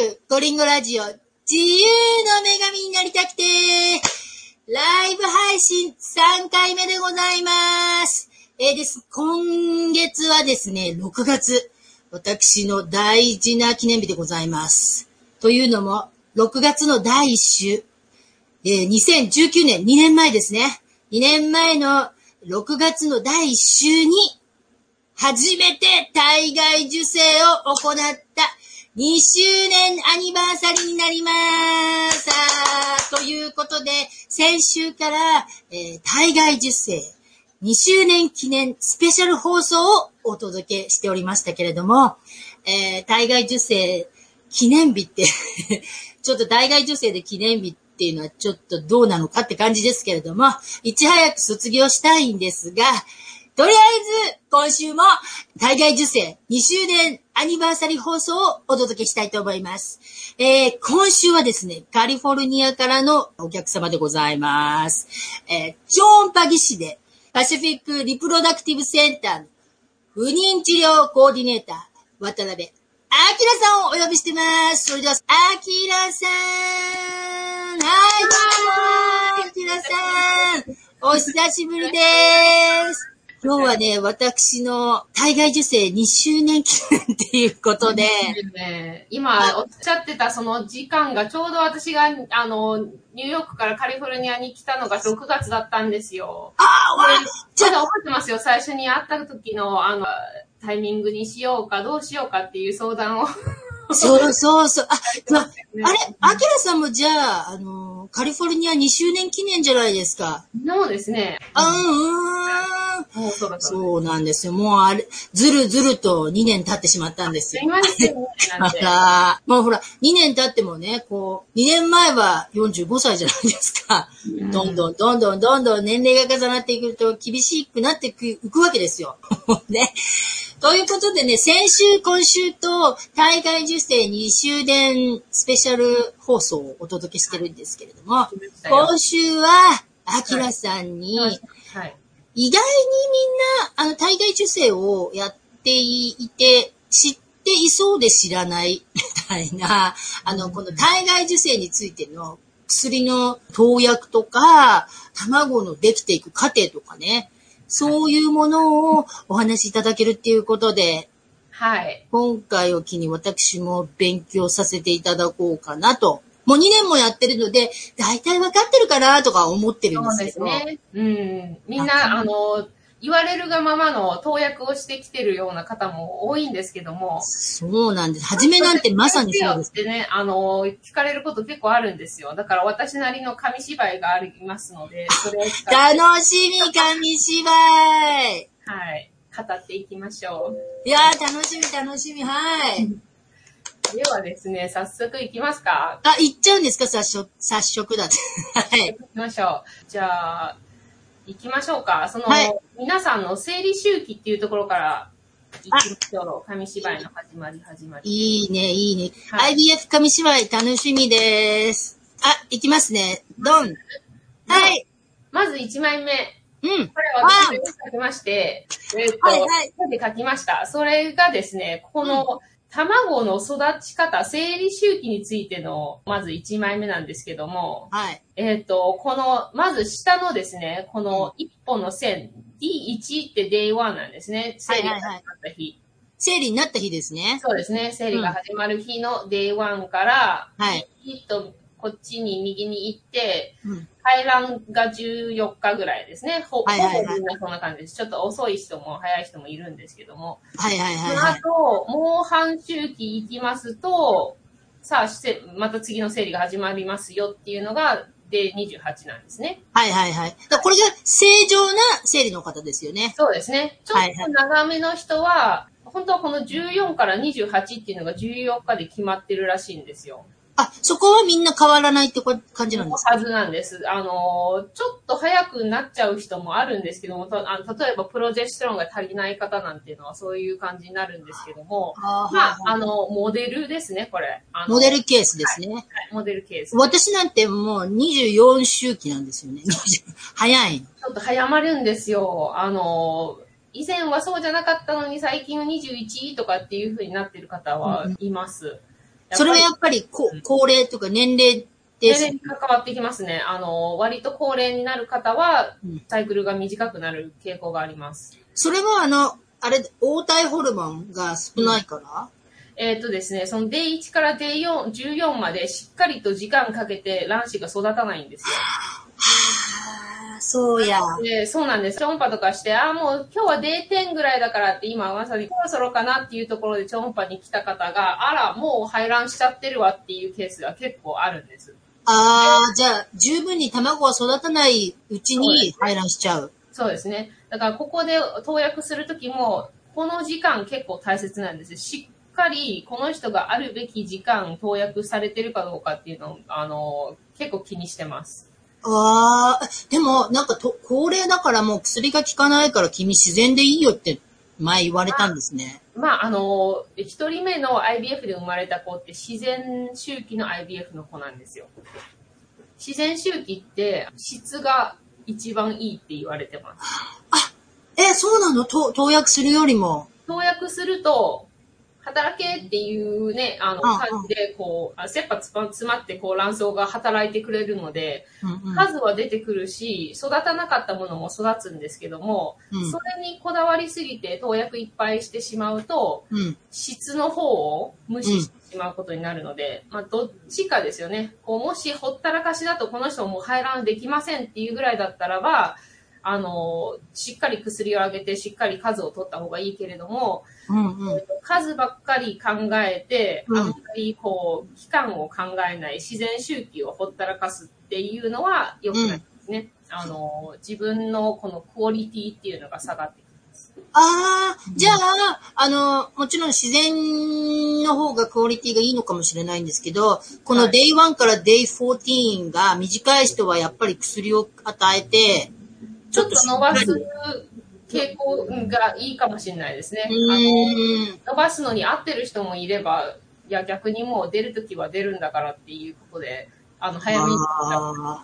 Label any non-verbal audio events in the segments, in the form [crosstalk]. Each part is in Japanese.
ク、ゴリンゴラジオ、自由の女神になりたくて、ライブ配信3回目でございます。えーです。今月はですね、6月、私の大事な記念日でございます。というのも、6月の第1週、えー2019年、2年前ですね。2年前の6月の第1週に、初めて体外受精を行った2周年アニバーサリーになりまーす。ということで、先週から、えー体外受精2周年記念スペシャル放送をお届けしておりましたけれども、えー体外受精記念日って、[laughs] ちょっと体外受精で記念日っていうのはちょっとどうなのかって感じですけれども、いち早く卒業したいんですが、とりあえず、今週も、体外受精2周年アニバーサリー放送をお届けしたいと思います。えー今週はですね、カリフォルニアからのお客様でございます。えージョーンパギ市で、パシフィックリプロダクティブセンターの不妊治療コーディネーター、渡辺明さんをお呼びしてます。それでは、明さんはい、どうも明さんお久しぶりです。今日はね、私の体外受精2周年記念っていうことで、ね、今おっしゃってたその時間がちょうど私があのニューヨークからカリフォルニアに来たのが6月だったんですよ。あーわでまだ覚えてますよ。最初に会った時のあのタイミングにしようかどうしようかっていう相談を。そうそうそう。あ、[laughs] まあねあれ、アキラさんもじゃあ、あの、カリフォルニア2周年記念じゃないですか。そうですね。あうん、うん。もうそうだった。そうなんですよ。もうあれ、ずるずると2年経ってしまったんですよ。あんでら、もうほら、2年経ってもね、こう、2年前は45歳じゃないですか。どんどんどんどんどんどん年齢が重なっていくと厳しくなっていくわけですよ。[laughs] ね。ということでね、先週、今週と、大会受精2周年スペシャル放送をお届けしてるんですけれども、今週は、アキラさんに、はい。意外にみんな、あの、体外受精をやっていて、知っていそうで知らない、[laughs] みたいな、あの、この体外受精についての薬の投薬とか、卵のできていく過程とかね、そういうものをお話しいただけるっていうことで、はい。今回を機に私も勉強させていただこうかなと。もう2年もやってるので、大体分かってるかなとか思ってるんそうですけど。ですね。うん。みんな、あの、言われるがままの投薬をしてきてるような方も多いんですけども。そうなんです。初めなんてまさにそうです。ってね、あの、聞かれること結構あるんですよ。だから私なりの紙芝居がありますので、それを楽しみ、紙芝居。はい、語っていきましょう。いやー、楽しみ、楽しみ、はい。ではですね、早速いきますか。あ、行っちゃうんですか？早速、早速だって。[laughs] はい。行きましょう。じゃあ、行きましょうか。その、はい皆さんの生理周期っていうところから行きましょう。紙芝居の始まり、始まり。いいね、いいね。はい IBF 紙芝居、楽しみです。あ、行きますね。ドン。はい。まず1枚目。うん。これ私が書きまして、えっ、と、はいはい手で書きました。それがですね、この、卵の育ち方、生理周期についての、まず1枚目なんですけども、はい。えっ、と、この、まず下のですね、この一本の線、D1 って Day1 なんですね。生理が始まった日。生理になった日ですね。そうですね、生理が始まる日の Day1 から、はい。きっとこっちに右に行って、うん。排卵が14日ぐらいですね。ほ、はいはいはいほぼみんなそんな感じです。ちょっと遅い人も早い人もいるんですけども。はいはいそはいはい。の後、もう半周期行きますと、さあ、せまた次の生理が始まりますよっていうのが、で28なんですね。はいはいはい。だこれが正常な生理の方ですよね。そうですね。ちょっはいはいと長めの人は、本当はこの14から28っていうのが14日で決まってるらしいんですよ。あ、そこはみんな変わらないってこ感じなんですか？はずなんです。あの、ちょっと早くなっちゃう人もあるんですけども、とあの例えばプロジェステロンが足りない方なんていうのはそういう感じになるんですけども、あーまあ、あの、モデルですね、これ。モデルケースですね。はいモデルケース。ち私なんてもう24周期なんですよね。20早い。ょっと早まるんですよ。あの、以前はそうじゃなかったのに最近は21とかっていう風になってる方はいます。それはやっぱりこ高齢とか年齢です。年齢に関わってきますね。あの、割と高齢になる方はうん、サイクルが短くなる傾向があります。それはあの、あれ、黄体ホルモンが少ないから、えっ、とですね、その Day1 から Day4、14までしっかりと時間かけて卵子が育たないんですよ。[laughs] ああ、そうや。で、そうなんです。超音波とかして、ああ、もう今日は Day10 ぐらいだからって今まさにそろそろかなっていうところで超音波に来た方が、あら、もう排卵しちゃってるわっていうケースが結構あるんです。ああ、じゃあ、十分に卵が育たないうちに排卵しちゃう。そうですね。だからここで投薬するときも、この時間結構大切なんですよ。しっかりこの人があるべき時間投薬されてるかどうかっていうのを、あの、結構気にしてます。ああ、でも、なんかと、高齢だからもう薬が効かないから君自然でいいよって前言われたんですね。まあ、あの、一人目の IBF で生まれた子って自然周期の IBF の子なんですよ。自然周期って質が一番いいって言われてます。え、そうなの？と投薬するよりも。投薬すると、働けっていうね、あの、感じで、こう、あ切羽詰ま詰まって、こう、卵巣が働いてくれるので、うんうん数は出てくるし、育たなかったものも育つんですけども、うんそれにこだわりすぎて投薬いっぱいしてしまうと、うん。質の方を無視してしまうことになるので、まあ、どっちかですよね。こう、もしほったらかしだとこの人もう排卵できませんっていうぐらいだったらば、あの、しっかり薬をあげて、しっかり数を取った方がいいけれども、うんうん。数ばっかり考えて、うんあんまりこう、期間を考えない、自然周期をほったらかすっていうのは良くないですね。あの、自分のこのクオリティっていうのが下がってきます。ああ、じゃあ、あの、もちろん自然の方がクオリティがいいのかもしれないんですけど、このはい Day1 から Day14 が短い人はやっぱり薬を与えて、ちょっと伸ばす傾向がいいかもしれないですね。うあの。伸ばすのに合ってる人もいれば、いや逆にもう出るときは出るんだからっていうことで、あの、早めにい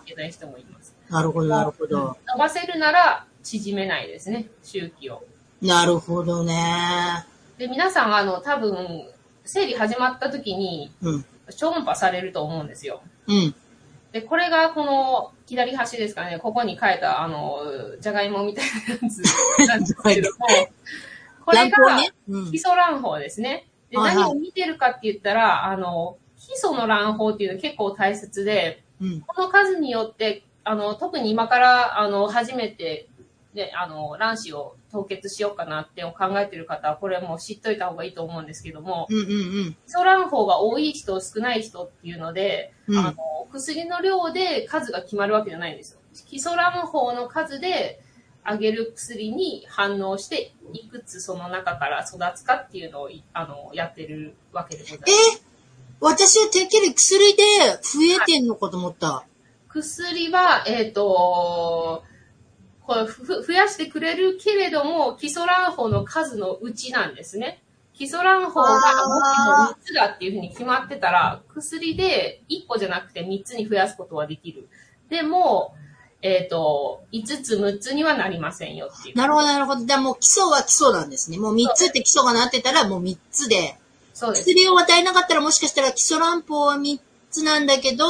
けない人もいます。なるほど、なるほど。伸ばせるなら縮めないですね、周期を。なるほどね。で、皆さん、あの、多分、生理始まった時に、うん。超音波されると思うんですよ。うん。で、これがこの左端ですかね、ここに書いた、あの、じゃがいもみたいなやつなんですけども、[laughs] これが、卵ね？うん基。礎卵胞ですね。で、何を見てるかって言ったら、あの、基礎の卵胞っていうのは結構大切で、うん。この数によって、あの、特に今から、あの、初めて、ね、あの、卵子を凍結しようかなって考えてる方は、これもう知っといた方がいいと思うんですけども、うんうんうん。基礎卵胞が多い人、少ない人っていうので、うんあの、薬の量で数が決まるわけじゃないんですよ。基礎卵胞の数で、あげる薬に反応して、いくつその中から育つかっていうのをい、あの、やってるわけでございます。え？私はてっきり薬で増えてんのかと思った。薬は、えっ、と、これふ増やしてくれるけれども、基礎卵胞の数のうちなんですね。基礎卵胞がもしも3つだっていうふうに決まってたら、薬で1個じゃなくて3つに増やすことはできる。でも、えっ、と、5つ6つにはなりませんよっていう。なるほど、なるほど。じゃあもう基礎は基礎なんですね。もう3つって基礎がなってたらもう3つで。そうです。薬を与えなかったらもしかしたら基礎卵胞は3つなんだけど、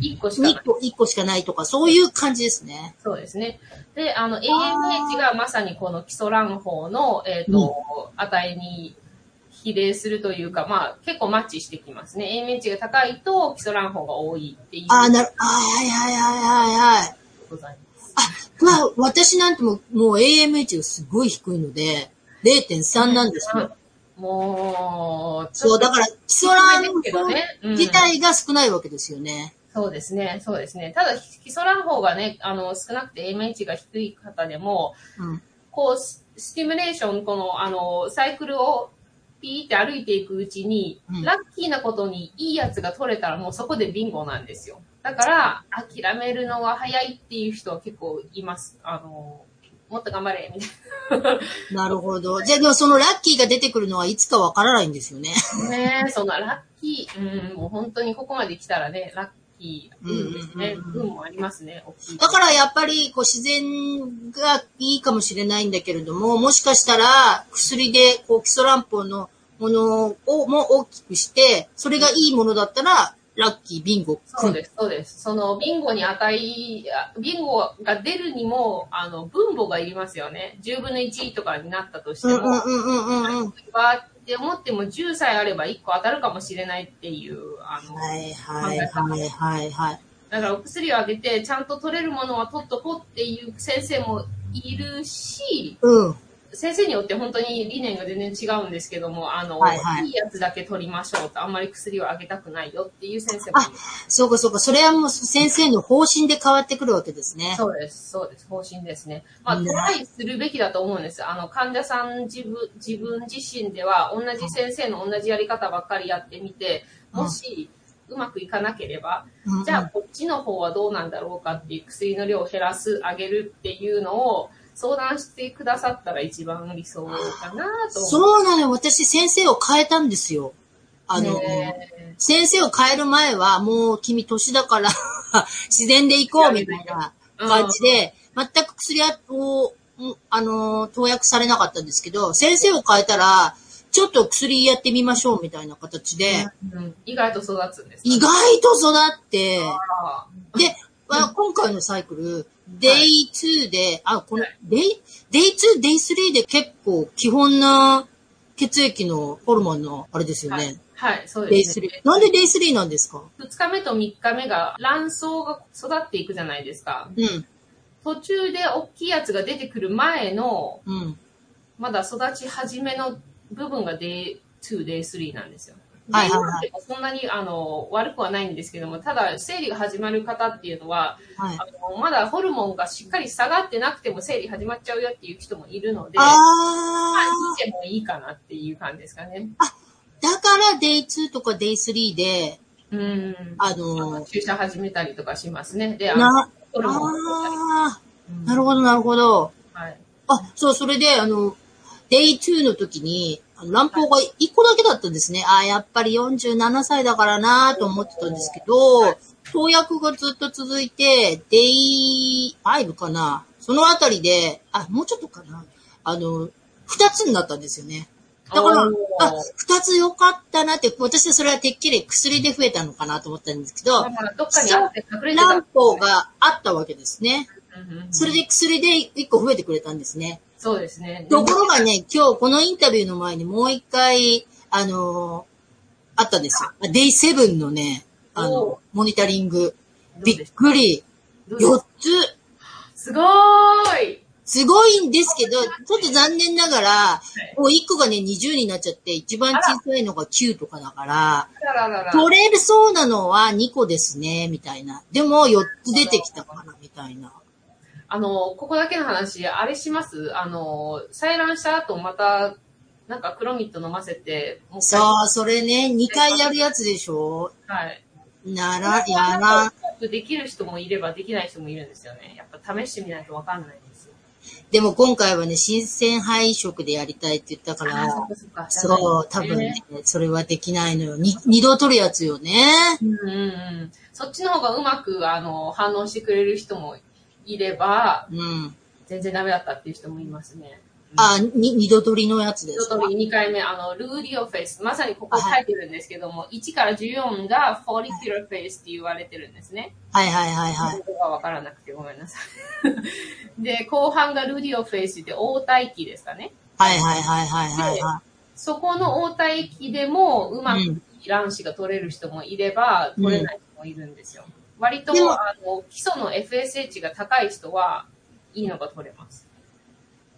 1個しかない2。個、1個しかないとか、そういう感じですね。そうですね。で、あの、AMH がまさにこの基礎卵胞の、えっ、と、値に比例するというか、まあ、結構マッチしてきますね。AMH が高いと基礎卵胞が多いっていうああ、なる、あはいはいはいはいはい。ございます。まあ、私なんてもう、もう AMH がすごい低いので、0.3なんですよ。もう、そう、だから、基礎卵けどね。うん胞自体が少ないわけですよね。そうですね、そうですね。ただ、基礎卵胞がね、あの、少なくて AMH が低い方でも、うん。こう、ススティムレーション、この、あの、サイクルをピーって歩いていくうちに、うんラッキーなことにいいやつが取れたらもうそこでビンゴなんですよ。だから、諦めるのが早いっていう人は結構います。あの、もっと頑張れ、みたい [laughs] なるほど。じゃあ、でもそのラッキーが出てくるのはいつかわからないんですよね。な。ねえそんなラッキー、うん、もう本当にここまで来たらね、ラッキー、運ですね。運もありますね。だからやっぱりこう自然がいいかもしれないんだけれども、もしかしたら薬でこう基礎卵胞のものをも大きくして、それがいいものだったら、ラッキー、ビンゴ。そうです、そうです。その、ビンゴに値、あビンゴが出るにも、あの、分母がいりますよね。10分の1とかになったとしても、うんうんうんうんうって思っても10さえあれば1個当たるかもしれないっていう、あの、はいはいはいはいはい。だからお薬をあげて、ちゃんと取れるものは取っとこうっていう先生もいるし、うん。先生によって本当に理念が全然違うんですけども、あの、はいはいいいやつだけ取りましょうと、あんまり薬をあげたくないよっていう先生もいる。そうかそうか。それはもう先生の方針で変わってくるわけですね。そうです、そうです、方針ですね。まあ、うんトライするべきだと思うんです。あの、患者さん自分、自分自身では、同じ先生の同じやり方ばっかりやってみて、もし、うまくいかなければ、うんじゃあ、こっちの方はどうなんだろうかっていう薬の量を減らす、上げるっていうのを相談してくださったら一番理想かなと。そうなのよ。私先生を変えたんですよ。あの、ね先生を変える前は、もう君年だから、[laughs] 自然で行こうみたいな感じで、全く薬を、うんあの、投薬されなかったんですけど、先生を変えたら、ちょっと薬やってみましょうみたいな形で、うん、意外と育つんですか？意外と育って、あで、まあ、今回のサイクル、デイ2で、あ、このはい、デイ、 Day 2、デイ3で結構基本な血液のホルモンのあれですよーはいね。、はい、そう Day です、ね。3。なんで Day 3なんですか？2日目と3日目が卵巣が育っていくじゃないですか。うん、途中で大きいやつが出てくる前の、うん。まだ育ち始めの部分が Day2、Day3 なんですよ。はいはいはい Day1 ってそんなにあの悪くはないんですけども、ただ生理が始まる方っていうのは、はい。あのまだホルモンがしっかり下がってなくても生理始まっちゃうよっていう人もいるので、まあ、あ見てもいいかなっていう感じですかね。ー、だからデイ2とかデイ3で、うん。あの注射始めたりとかしますね。で、あのな、ホルモンあうんー、なるほどなるほど。はい。あ、そう、それで、あの、デイ2の時に、乱暴が1個だけだったんですね。ああ、やっぱり47歳だからなと思ってたんですけど、投薬がずっと続いて、デイ5かなそのあたりで、あ、もうちょっとかなあの、2つになったんですよね。だから、あ、2つ良かったなって、私はそれはてっきり薬で増えたのかなと思ったんですけど、まあどっかにあって隠れてた。乱暴があったわけですね。それで薬で1個増えてくれたんですね。そうですね。ところがね、今日このインタビューの前にもう一回、あのーあったんですよ。デイセブンのね、あおの、モニタリング。びっくり。どうです4つ。すごーいすごいんですけど、ちょっと残念ながら、もう1個がね、20になっちゃって、一番小さいのが9とかだから、あららら。取れそうなのは2個ですね、みたいな。でも4つ出てきたから、みたいな。あの、ここだけの話、あれします？あの、採卵した後また、なんかクロミット飲ませて、もう一回そう、それね、2回やるやつでしょ？はい。なら、やら、できる人もいればできない人もいるんですよね。やっぱ試してみないとわかんないんですよ。でも今回はね、新鮮配色でやりたいって言ったから、あそっかそう、多分ね、それはできないのよ。に二度取るやつよね。うんうんうん。そっちの方がうまく、あの、反応してくれる人もいれば、うん。全然ダメだったっていう人もいますね。あ、に、二度取りのやつですか？一通り2回目、あの、 luteal phase、まさにここ書いてるんですけども、1から14が follicular phase って言われてるんですね。はいはいはいはい。ここがわからなくてごめんなさい。[laughs] で、後半が luteal phase で黄体期ですかね。はいはいはいはいはいはそこの応対期でもうまくうん卵子が取れる人もいれば、取れない人もいるんですよ。割と、あの、基礎の FSH が高い人はいいのが取れます。い。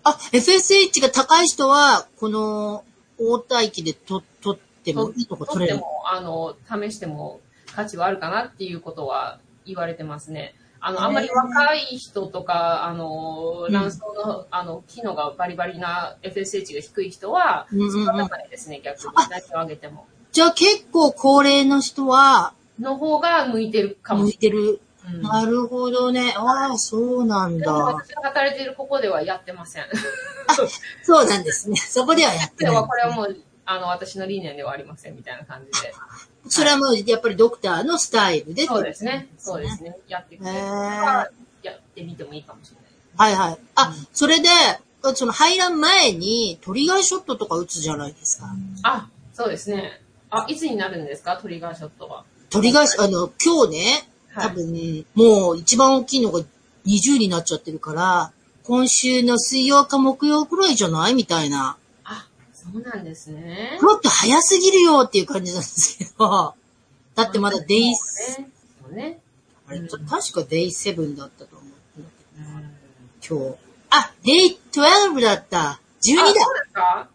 あ、FSH が高い人は、この、応対期でと、取ってもいいとこ取れる。取っても、あの、試しても価値はあるかなっていうことは言われてますね。あの、あんまり若い人とか、あの、うん卵巣の、あの、機能がバリバリな FSH が低い人は、うんうんうん育たないですね、逆に。あ何を上げても。じゃあ結構高齢の人は、の方が向いてるかも向いしれてる。ない。うんなるほどね。ああ、そうなんでもだ。私が働いているここではやってません。そうなんですね。そこではやってないでは。これはもう、あの、私の理念ではありませんみたいな感じで。それはもう、やっぱりドクターのスタイルで。そうですね。そうですね。やってくれやってみてもいいかもしれない。はいはい。あ、それで、その排卵前にトリガーショットとか打つじゃないですか。あ、そうですね。あ、いつになるんですか？トリガーショットは。トリガー、あの、今日ね、はい多分、もう一番大きいのが20になっちゃってるから、今週の水曜か木曜くらいじゃない？みたいな。あ、そうなんですね。もっと早すぎるよっていう感じなんですけど。[laughs] だってまだデイ、そうね。あれ確かデイ7だったと思ううん今日。あ、デイ12だった。12あ、だそう。ですか？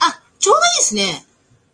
あ、ちょうどいいですね。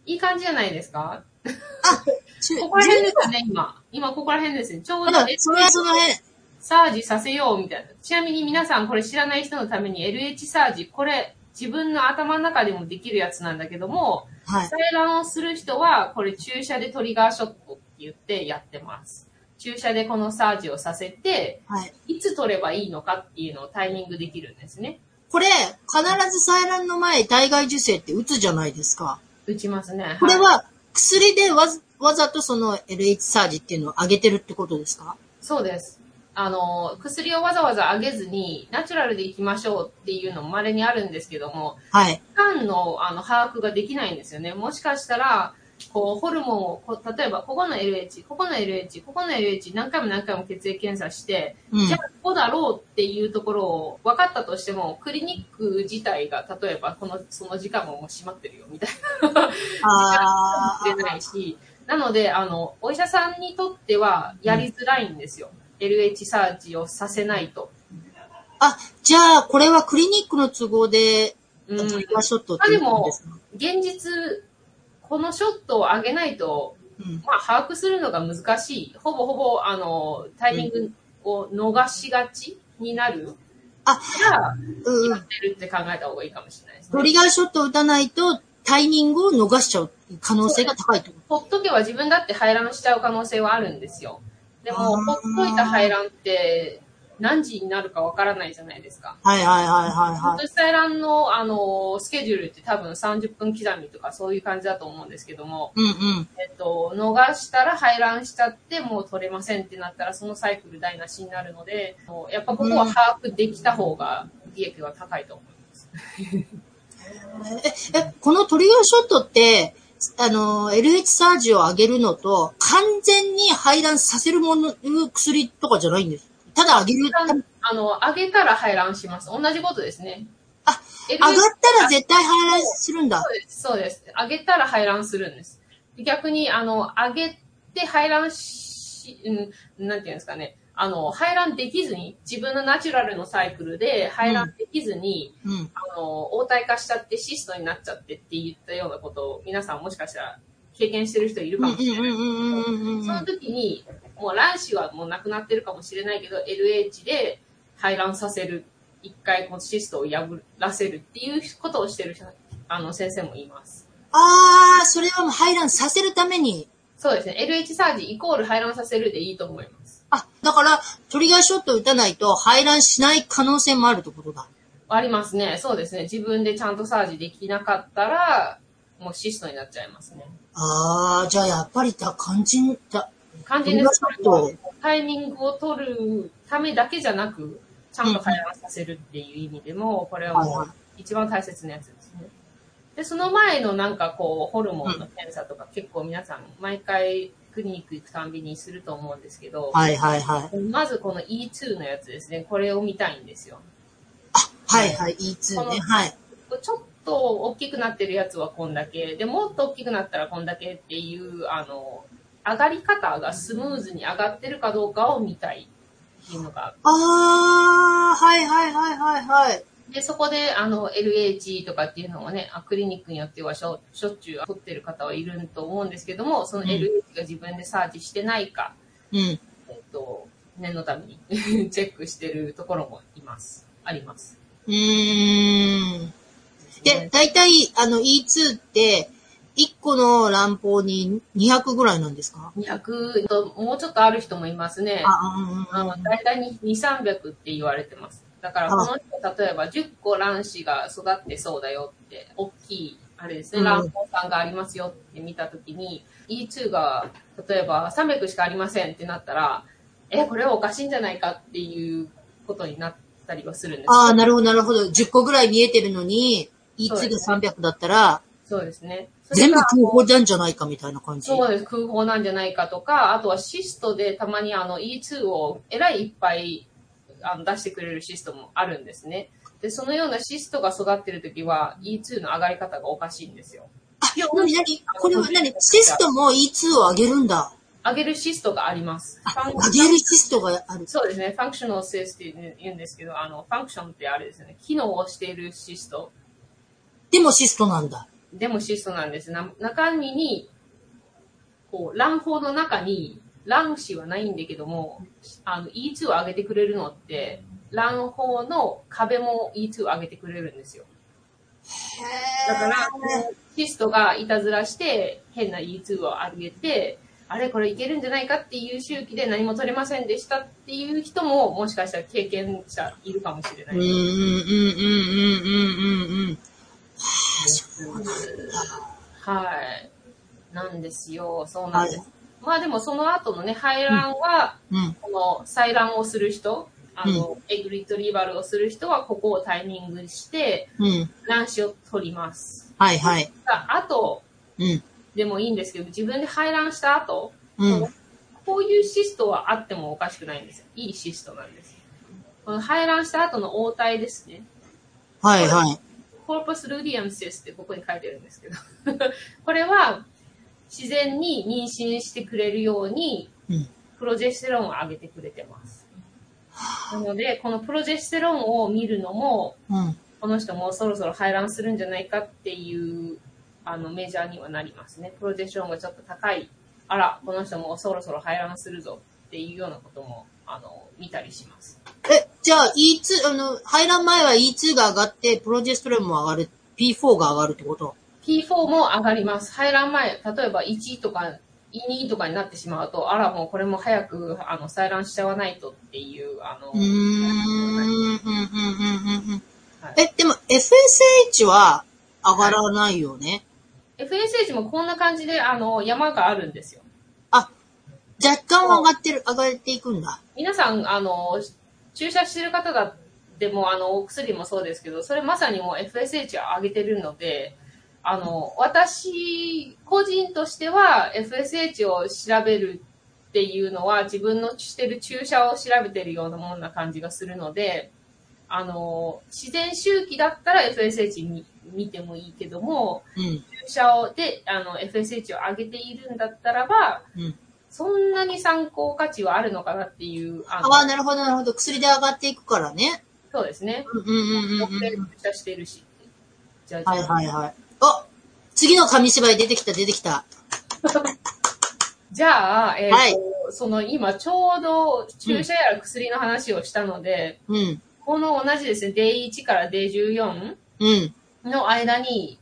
いい感じじゃないですか？あ、ちここら辺ですよね、今。今ここら辺ですね。ちょうどそれはその辺。サージさせようみたいな。ちなみに皆さんこれ知らない人のために LH サージ、これ自分の頭の中でもできるやつなんだけども、はい。採卵をする人はこれ注射でトリガーショットって言ってやってます。注射でこのサージをさせて、はい。いつ取ればいいのかっていうのをタイミングできるんですね。これ、必ず採卵の前、体外受精って打つじゃないですか。打ちますね。いこれは、薬でわざわざとその LH サージっていうのを上げてるってことですか？そうです。あの、薬をわざわざ上げずに、ナチュラルでいきましょうっていうのも稀にあるんですけども、はい。期間のあの把握ができないんですよね。もしかしたら、こう、ホルモンをこ、例えば、ここの LH、ここの LH、ここの LH、何回も何回も血液検査して、うんじゃあ、ここだろうっていうところを分かったとしても、クリニック自体が、例えば、この、その時間ももう閉まってるよ、みたいな。あれ [laughs] ないし、なので、あの、お医者さんにとってはやりづらいんですよ。LH サージをさせないと。あ、じゃあ、これはクリニックの都合で、うん。トリガーショットっていうことですか、現実、このショットを上げないと、うん、まあ、把握するのが難しい。ほぼほぼ、あの、タイミングを逃しがちになるあ、から、うんやっ。てるって考えた方がいいかもしれないですね。トリガーショットを打たないと、タイミングを逃しちゃう可能性が高いってこほっとけば自分だって排卵しちゃう可能性はあるんですよ。でも、ほっといた排卵って何時になるかわからないじゃないですか。と。はいはいはいはいはい。卵の、あの、スケジュールって多分30分刻みとかそういう感じだと思うんですけども、うんうん。えっと、逃したら排卵しちゃってもう取れませんってなったらそのサイクル台無しになるので、やっぱここは把握できた方が利益は高いと思います。[laughs] え、え、このトリガーショットって、あの、LH サージを上げるのと、完全に排卵させるもの、薬とかじゃないんです。ただ上げるあの、上げたら排卵します。同じことですね。あ、LH 上がったら絶対排卵するんだそ。うです。そうです。上げたら排卵するんです。逆に、あの、上げて排卵し、うん、なんていうんですかね。あの、排卵できずに、自分のナチュラルのサイクルで排卵できずに、うん。あの、応体化しちゃってシストになっちゃってって言ったようなことを皆さんもしかしたら経験してる人いるかもしれない。その時に、もう卵子はもうなくなってるかもしれないけど、LH で排卵させる。一回このシストを破らせるっていうことをしてる人あの先生もいます。あー、それはもう排卵させるために。そうですね。LH サージイコール排卵させるでいいと思います。あ、だから、トリガーショット打たないと排卵しない可能性もあるってことだ。ありますね。そうですね。自分でちゃんとサージできなかったら、もうシストになっちゃいますね。あー、じゃあやっぱりだ、肝心だ。肝心です。タイミングを取るためだけじゃなく、ちゃんと排卵させるっていう意味でも、これはもはう一番大切なやつですね。で、その前のなんかこう、ホルモンの検査とか結構皆さん毎回クリニック行くたんびにすると思うんですけど、はいはいはい。まずこの E2 のやつですね。これを見たいんですよ。あ、はいはい、E2 ね。はい。ちょっと大きくなってるやつはこんだけ、で、もっと大きくなったらこんだけっていう、あの、上がり方がスムーズに上がってるかどうかを見たいっていうのがあー、はいはいはいはいはい。で、そこで、あの、LH とかっていうのをね、あクリニックによってはしょしょっちゅう取ってる方はいると思うんですけども、そのうん LH が自分でサーチしてないか、うん。えっと、念のために [laughs] チェックしてるところもいます。あります。うーん。で、大体、あの E2 って、1個の卵胞に200ぐらいなんですか？200と、もうちょっとある人もいますね。あ、うん大体に2、300って言われてます。だから、この人、例えば10個卵子が育ってそうだよって、大きい、あれですね、うん卵胞さんがありますよって見たときに、E2 が、例えば300しかありませんってなったら、え、これはおかしいんじゃないかっていうことになったりはするんですああ、なるほど、なるほど。10個ぐらい見えてるのに、E2 そうですが300だったら、そうですね。全部空砲なんじゃないかみたいな感じ。そうです。空砲なんじゃないかとか、あとはシストでたまにあの E2 をえらいいっぱいあの出してくれるシストもあるんですね。で、そのようなシストが育ってるときは E2 の上がり方がおかしいんですよ。あ、なになにこれは何？シストも E2 を上げるんだ。上げるシストがあります。上げるシストがある。そうですね。ファンクショナルシストって言うんですけど、あの、ファンクションってあれですよね。機能をしているシスト。でもシストなんだ。でもシストなんです。な中身に、こう、乱砲の中に、乱子はないんだけども、あの、E2 を上げてくれるのって、乱砲の壁も E2 を上げてくれるんですよ。だから、シストがいたずらして、変な E2 を上げて、あれこれいけるんじゃないかっていう周期で何も取れませんでしたっていう人も、もしかしたら経験者いるかもしれない。うん、うん、うん、うん、うん、うん。はい。なんですよ。そうなんです。まあでもその後のね、排卵は、うん。この採卵をする人、あの、エグリトリバルをする人はここをタイミングして、うん。卵子を取ります。はい、はい。あとうん。でもいいんですけど、自分で排卵した後、うん。こういうシストはあってもおかしくないんですよ。いいシストなんです。この排卵した後の応体ですね。はい、はい。コーパスルディアムシスってここに書いてるんですけど。[laughs] これは自然に妊娠してくれるようにうん。プロジェステロンを上げてくれてます。なので、このプロジェステロンを見るのも、うん。この人もそろそろ排卵するんじゃないかっていうあのメジャーにはなりますね。プロジェステロンがちょっと高い。あら、この人もそろそろ排卵するぞっていうようなこともあの見たりします。え、じゃあ E2、あの、排卵前は E2 が上がって、プロジェストロンも上がる、P4 が上がるってこと？P4 も上がります。排卵前、例えば1とか2とかになってしまうと、あらもうこれも早くあの採卵しちゃわないとっていう、あの、え、でも FSH は上がらないよね？FSH もこんな感じであの山があるんですよ。あ、若干は上がってる、上がっていくんだ。皆さん、あの、注射してる方だでも、あの、お薬もそうですけど、それまさにもう FSH を上げてるので、あの、私、個人としては FSH を調べるっていうのは自分のしてる注射を調べてるようなもんな感じがするので、あの、自然周期だったら FSH に見てもいいけども、うん、注射をで、あの、FSH を上げているんだったらば、うん。そんなに参考価値はあるのかなっていう、あああ、なるほど、なるほど。薬で上がっていくからね。そうですね。うん、うん、うん、うんうん。注射してるし。じゃあ、はい、はい、はい。あ次の紙芝居出てきた、出てきた。[laughs] じゃあ、えっ、と、はいその今ちょうど注射やら薬の話をしたので、うん、この同じですね、D1 から D14 うん、の間に、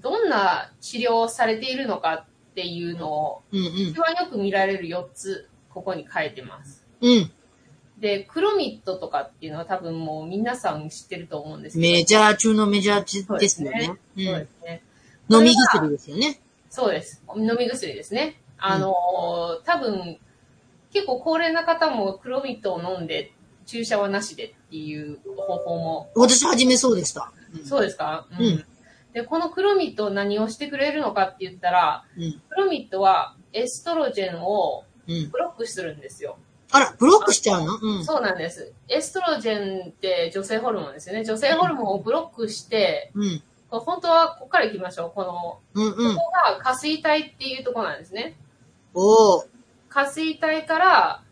どんな治療をされているのかっていうのを、うん、うん一、番よく見られる4つ、ここに書いてます。うん。で、クロミットとかっていうのは多分もう皆さん知ってると思うんですけど。メジャー中のメジャーですよね。そううんですね。飲み薬ですよね。そうです。飲み薬ですね。あのー多分、結構高齢な方もクロミットを飲んで、注射はなしでっていう方法も。私初めそうでした。そうですか、うんで、このクロミット何をしてくれるのかって言ったら、うん、クロミットはエストロジェンをうん。ブロックするんですよ。あら、ブロックしちゃうの？うん。そうなんです。エストロジェンって女性ホルモンですよね。女性ホルモンをブロックして、うん、本当はここから行きましょう。この、うん、うん。ここが下垂体っていうところなんですね。おー。下垂体から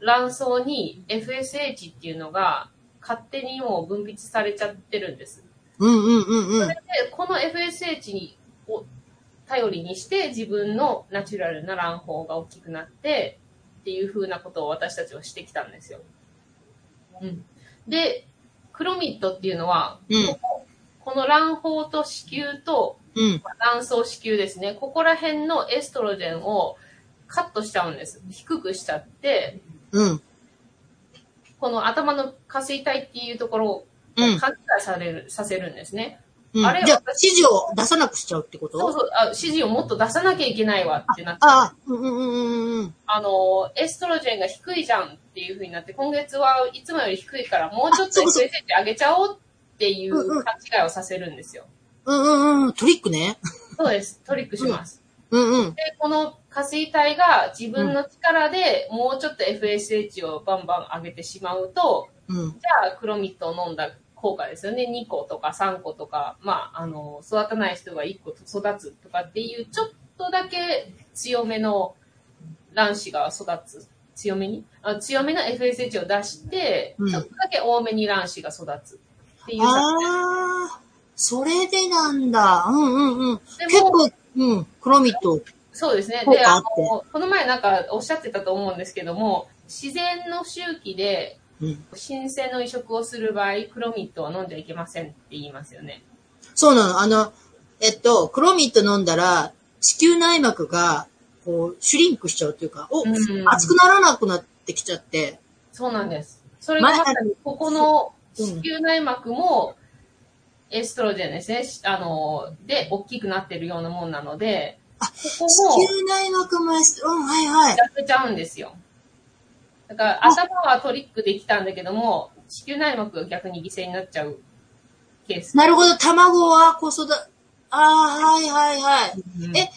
卵巣に FSH っていうのが勝手にもう分泌されちゃってるんです。うん、うん、うん、うん。で、この FSH にを頼りにして自分のナチュラルな卵胞が大きくなってっていう風なことを私たちはしてきたんですよ。うん。で、クロミットっていうのは、うんこここの卵胞と子宮とうん、卵巣子宮ですね。ここら辺のエストロジェンをカットしちゃうんです。低くしちゃって、うん、この頭の下垂体っていうところをうん。勘違いされる、させるんですね。うん、あれじゃあ、私指示を出さなくしちゃうってこと？そうそう、あ指示をもっと出さなきゃいけないわってなっちゃう。ああ、うんうんうんうんうん。あの、エストロジェンが低いじゃんっていう風になって、今月はいつもより低いから、もうちょっと SSH 上げちゃおうっていう勘違いをさせるんですよ。うんうんうん。トリックね。そうです。トリックします。うんうん。で、この下水体が自分の力でもうちょっと FSH をバンバン上げてしまうと、うん。じゃあクロミットを飲んだ効果ですよね。2個とか3個とか、まあ、あの、育たない人が1個育つとかっていう、ちょっとだけ強めの卵子が育つ。強めに？あ強めの FSH を出して、うんちょっとだけ多めに卵子が育つっていう作ああ、それでなんだ。うんうんうん。でも結構、うん、クロミット。そうですね。で、あの、この前なんかおっしゃってたと思うんですけども、自然の周期でうん。の移植をする場合、クロミットは飲んじゃいけませんって言いますよね。そうなの。あの、えっと、クロミット飲んだら、子宮内膜が、こう、シュリンクしちゃうっていうか、お、うん熱くならなくなってきちゃって。そうなんです。それがまさに、ここのうん子宮内膜も、エストロジェンですね。しあの、で、大きくなってるようなもんなので、あここ子も、宮内膜もエスト、うん、はいはい。やっちゃうんですよ。だから、頭はトリックできたんだけども、子宮内膜が逆に犠牲になっちゃうケース。なるほど、卵は子育て、ああ、はいはいはい。うんえ、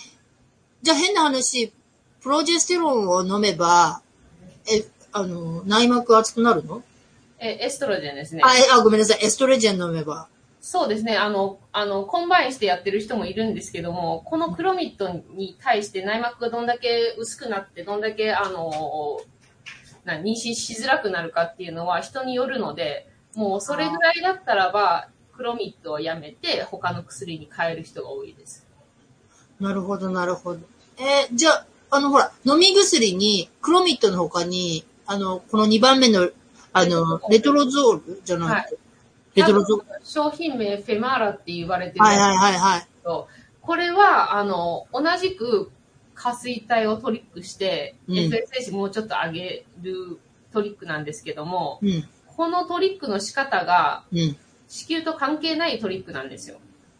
じゃあ変な話、 progesterone を飲めば、え、あの、内膜厚くなるの？え、 estrogen ですね。あ、えあ、ごめんなさい、 estrogen 飲めば。そうですね。あの、あの、 combine してやってる人もいるんですけども、このクロミッドに対して内膜がどんだけ薄くなって、どんだけ、あの、な妊娠しづらくなるかっていうのは人によるので、もうそれぐらいだったらば、クロミットをやめて、他の薬に変える人が多いです。なるほど、なるほど。えーじゃあ、あの、ほら、飲み薬に、クロミットの他に、あの、この2番目の、あの、レトロゾールじゃなくて、レトロゾール？商品名フェマーラって言われてるはいはいはいはい。と、これは、あの、同じく下水体をトリックして、うん FSH もうちょっと上げるトリックなんですけども、うん、このトリックの仕方がうん。子宮と関係ないトリックなんですよ。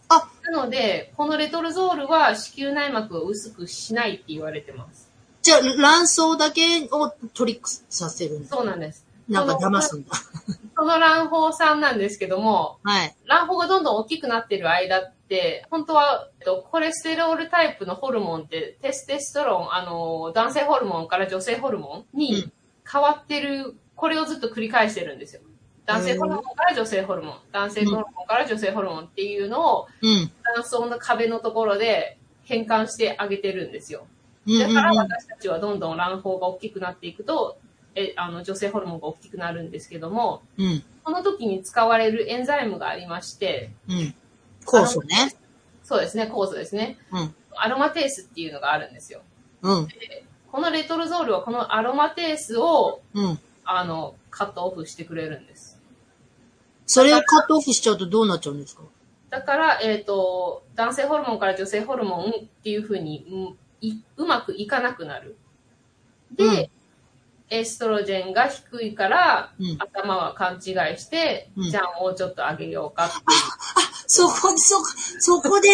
あなので、このレトルゾールは子宮内膜を薄くしないって言われてます。じゃあ、卵巣だけをトリックさせる。そうなんです。なんか騙すんだ。その卵胞酸なんですけども、[laughs] はい。卵胞がどんどん大きくなってる間って、本当は、えっとコレステロールタイプのホルモンって、テステストロン、あの、男性ホルモンから女性ホルモンうにん変わってる、これをずっと繰り返してるんですよ。男性ホルモンから女性ホルモン、男性ホルモンから女性ホルモンっていうのを、うん。卵巣の壁のところで変換してあげてるんですよ。うんうんだからうん。私たちはどんどん卵胞が大きくなっていくと、えあの女性ホルモンが大きくなるんですけども、うん。この時に使われるエンザイムがありまして、うん。酵素ね。そうですね、酵素ですね。うん。アロマテースっていうのがあるんですよ。うん。このレトロゾールはこのアロマテースを、うん。あの、カットオフしてくれるんです。それをカットオフしちゃうとどうなっちゃうんですか？だから、えっ、と、男性ホルモンから女性ホルモンっていう風に、うんいうまくいかなくなる。で、うんエストロジェンが低いから、うん頭は勘違いして、うんじゃあもうちょっと上げようかっていう。そこ、そこ、そこで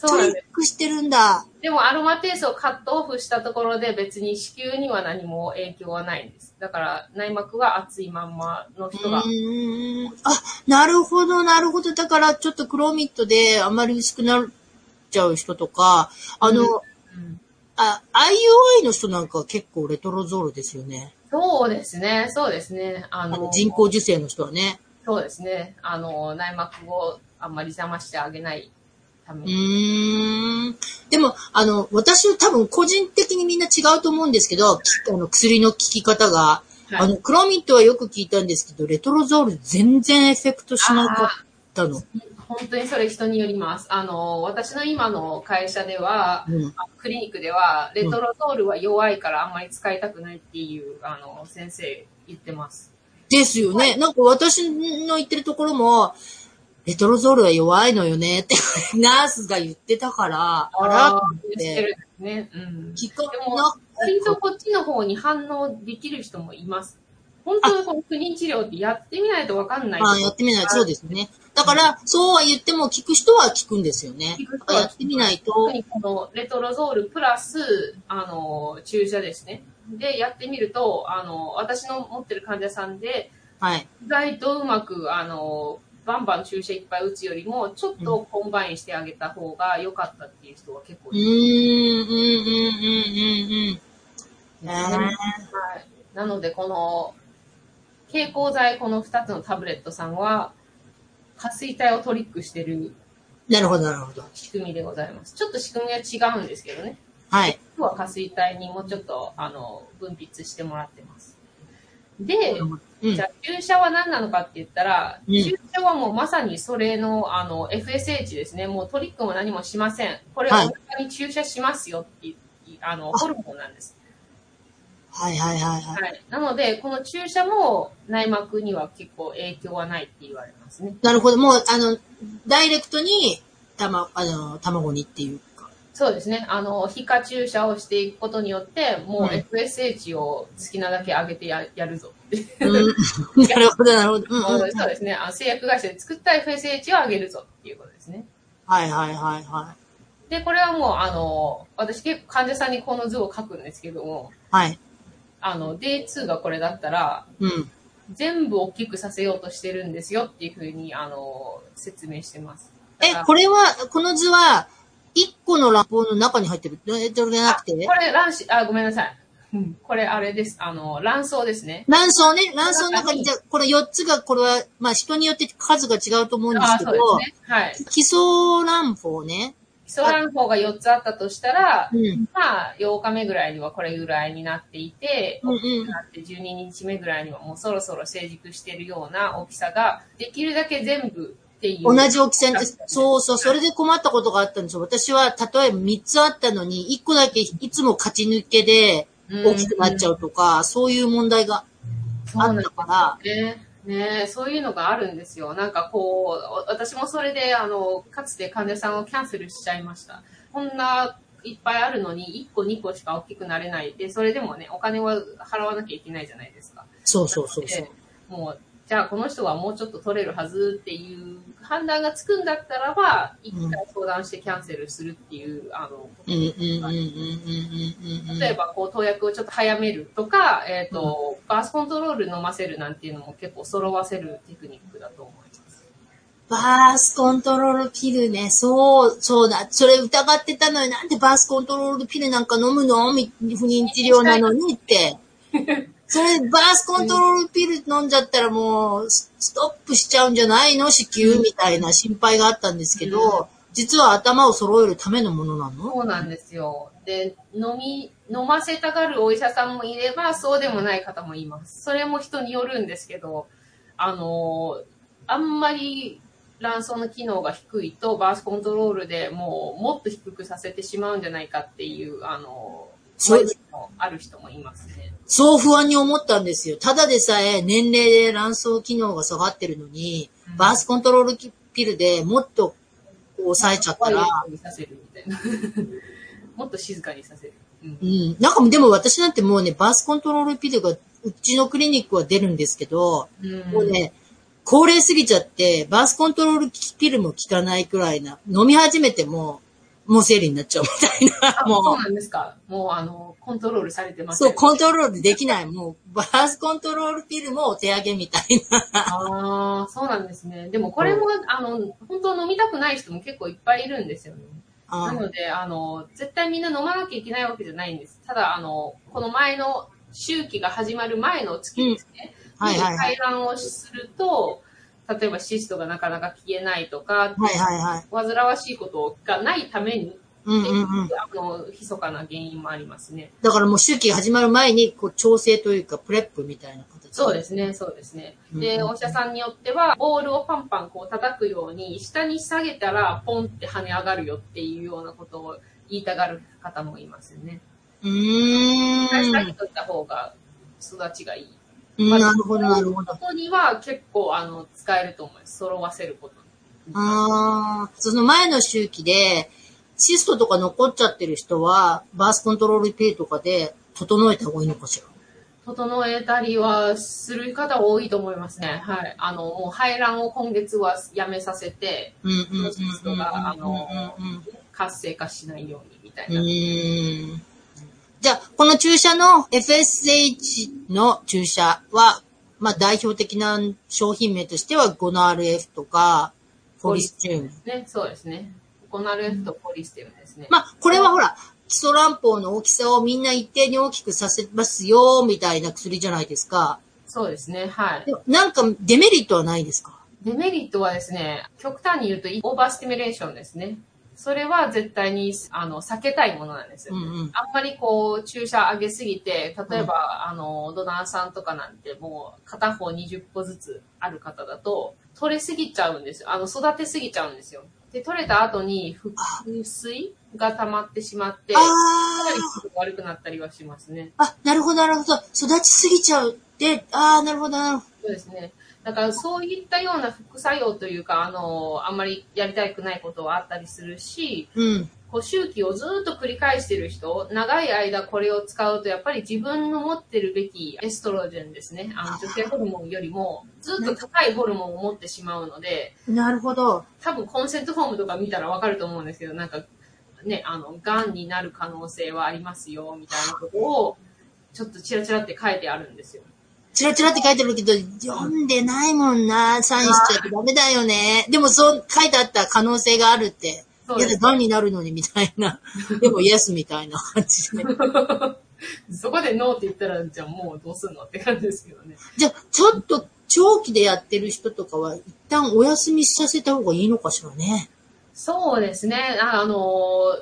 トリッ。クしてるんだ。でもアロマテースをカットオフしたところで別に子宮には何も影響はないんです。だから内膜が厚いまんまのう人が。ーん。あ、なるほど、なるほど。だからちょっとクロミットであんまり薄くなっちゃう人とか、あの、うんあ、IUI の人なんかは結構レトロゾールですよね。そうですね、そうですね。あのあの、人工授精の人はね。そうですね。あの、内膜をあんまり邪魔してあげないためうに。ーん。でも、あの、私は多分個人的にみんな違うと思うんですけど、きあの薬の効き方が、はいあの、クロミットはよく聞いたんですけど、レトロゾール全然エフェクトしなかったの。本当にそれ人によります。あの、私の今の会社では、うん。あクリニックでは、レトロゾールは弱いからあんまり使いたくないっていう、あの、先生言ってます。ですよね。なんか私の言ってるところも、レトロゾールは弱いのよねって [laughs] ナースが言ってたから、あらっしてて、るね。うん。聞かでもな、割とこっちの方に反応できる人もいます。本当にこの不妊治療ってやってみないとわかんない。まあ、やってみないとそうですね。だから、そうは言っても聞く人は聞くんですよね。聞く人はやってみないと特、にこのレトロゾールプラス、あの、注射ですね。で、やってみると、あの、私の持ってる患者さんで、はい。意外とうまく、あの、バンバン注射いっぱい打つよりも、ちょっと combine してあげた方が良かったっていう人は結構いる。ん、うん、うん、うん、うん。うん。はい。なので、この、経口剤、この2つのタブレットさんは、下垂体をトリックしてるなるほど、なるほど。仕組みでございます。ちょっと仕組みは違うんですけどね。はい。今日は下水体にもうちょっと、あの、分泌してもらってます。で、うんじゃあ注射は何なのかって言ったら、うん注射はもうまさにそれの、あの、FSH ですね。もうトリックも何もしません。これおはい腹に注射しますよっていう、あの、ホルモンなんです。はい、はい、はい、はい。はい。なので、この注射も内膜には結構影響はないって言われますね。なるほど。もう、あの、ダイレクトに、たま、あの、卵にっていうか。そうですね。あの、皮下注射をしていくことによって、もううん FSH を好きなだけ上げてややるぞって。うん。[laughs] なるほど、なるほど。うん、うん。そうですね。あの製薬会社で作った FSH を上げるぞっていうことですね。はい、はい、はい、はで、これはもう、あの、私結構患者さんにこの図を書くんですけども、い。はい。あの、Day2 がこれだったら、うん。全部大きくさせようとしてるんですよっていうふうに、あの、説明してます。えら、これは、この図は、一個のラップの中に入ってる？えじゃなくて？これ卵子、あ、ごめんなさい。うんこれあれです。あの、卵巣ですね。卵巣ね、卵巣の中に、じゃあこれ4つが、これは、まあ人によって数が違うと思うんですあ、けど、そうですね。はい。基礎卵胞ね。基礎卵胞が4つあったとしたら、うん。まあ、8日目ぐらいにはこれぐらいになっていて、うんうん。なって12日目ぐらいにはもうそろそろ成熟しているような大きさが、できるだけ全部っていう。同じ大きさに、そうそう、それで困ったことがあったんですよ。私は、例えば3つあったのに、1個だけいつも勝ち抜けで大きくなっちゃうとか、そういう問題があったから、ね。ねそういうのがあるんですよ。なんかこう、私もそれで、あの、かつて患者さんをキャンセルしちゃいました。こんないっぱいあるのに、1個2個しか大きくなれない。で、それでもね、お金は払わなきゃいけないじゃないですか。そうそうそうそうで。もう、じゃあこの人はもうちょっと取れるはずっていう判断がつくんだったらば、一回相談してキャンセルするっていう、あの。例えばこう投薬をちょっと早めるとか、えっ、と、バースコントロール飲ませるなんていうのも結構揃わせるテクニックだと思います。バースコントロールピルね。そう、そうだ。それ疑ってたのになんでバースコントロールピルなんか飲むのみ不妊治療なのにって。それ、バースコントロールピル飲んじゃったらもう、スストップしちゃうんじゃないの子宮みたいな心配があったんですけど、実は頭を揃えるためのものなの？そうなんですよ。で、飲み、飲ませたがるお医者さんもいれば、そうでもない方もいます。それも人によるんですけど、あの、あんまり卵巣の機能が低いと、バースコントロールでもう、もっと低くさせてしまうんじゃないかっていう、あの、そうそういうのもある人もいますね。そう不安に思ったんですよ。ただでさえ年齢で卵巣機能が下がってるのに、うんバースコントロールピルでもっと抑えちゃったら、怖いにさせるみたいな。[laughs] もっと静かにさせる。うんうん。なんかでも私なんてもうね、バースコントロールピルが、うちのクリニックは出るんですけど、うんもうね、高齢すぎちゃって、バースコントロールピルも効かないくらいな、飲み始めても、もう生理になっちゃうみたいな、あ、もそうう。なんですか。もう、あの、コントロールされてますそう、コントロールできない。もう、バースコントロールピルもお手上げみたいな。ああ、そうなんですね。でもこれも、あの、本当飲みたくない人も結構いっぱいいるんですよね。あなので、あの、絶対みんな飲まなきゃいけないわけじゃないんです。ただ、あの、この前の周期が始まる前の月ですね。うんはいはいはいをすると、例えばシストがなかなか消えないとか、はいはいはい。煩わしいことがないために、うんううんうん。あの、密かな原因もありますね。だからもう周期が始まる前に、こう、調整というか、プレップみたいな形。そうですね、そうですね。で、うんお医者さんによっては、ボールをパンパンこう叩くように、下に下げたらポンって跳ね上がるよっていうようなことを言いたがる方もいますよね。うー下げん。といた方が育ちがいい。うんなるほど、なるほどこ。とには結構あの使えると思います。揃わせることに。ああ、その前の周期で、シストとか残っちゃってる人は、バースコントロールピルとかで整えた方がいいのかしら？整えたりはする方多いと思いますね。はい。あの、もう排卵を今月はやめさせて、うんうんうんプロセスとか、あの活性化しないようにみたいな。んじゃあ、この注射の FSH の注射は、まあ代表的な商品名としてはゴナ RF とか、フォリスチューム。ね、そうですね。コナル F とポリステムですね。まあ、これはほら、基礎卵胞の大きさをみんな一定に大きくさせますよ、みたいな薬じゃないですか。そうですね。はい。なんかデメリットはないですか？デメリットはですね、極端に言うとオーバースティミュレーションですね。それは絶対にあの避けたいものなんですよ。うんうん。あんまりこう注射上げすぎて、例えば、あの、ドナーさんとかなんてもう片方20個ずつある方だと、取れすぎちゃうんですよ。あの、育てすぎちゃうんですよ。で、取れた後に腹水が溜まってしまって、かなり悪くなったりはしますね。あ、あ、なるほど、なるほど。育ちすぎちゃうって、ああ、なるほど、なるほそうですね。だからそういったような副作用というか、あの、あんまりやりたくないことはあったりするし、ど。うん。こう周期をずっと繰り返してる人、長い間これを使うと、やっぱり自分の持ってるべきエストロジェンですね。あの女性ホルモンよりもずっと高いホルモンを持ってしまうので、なるほど。多分コンセントフォームとか見たらわかると思うんですけど、なんかね、あの、癌になる可能性はありますよ、みたいなことを、ちょっとチラチラって書いてあるんですよ。チラチラって書いてあるけど、読んでないもんな。サインしちゃってダメだよね。でもそう書いてあった可能性があるって。いやだ、癌になるのにみたいな。[laughs] でもイエスみたいな感じで。[laughs] そこでノーって言ったら、じゃあもうどうすんのって感じですけどね。じゃあ、ちょっと長期でやってる人とかは、一旦お休みさせた方がいいのかしらね。そうですね。ああの、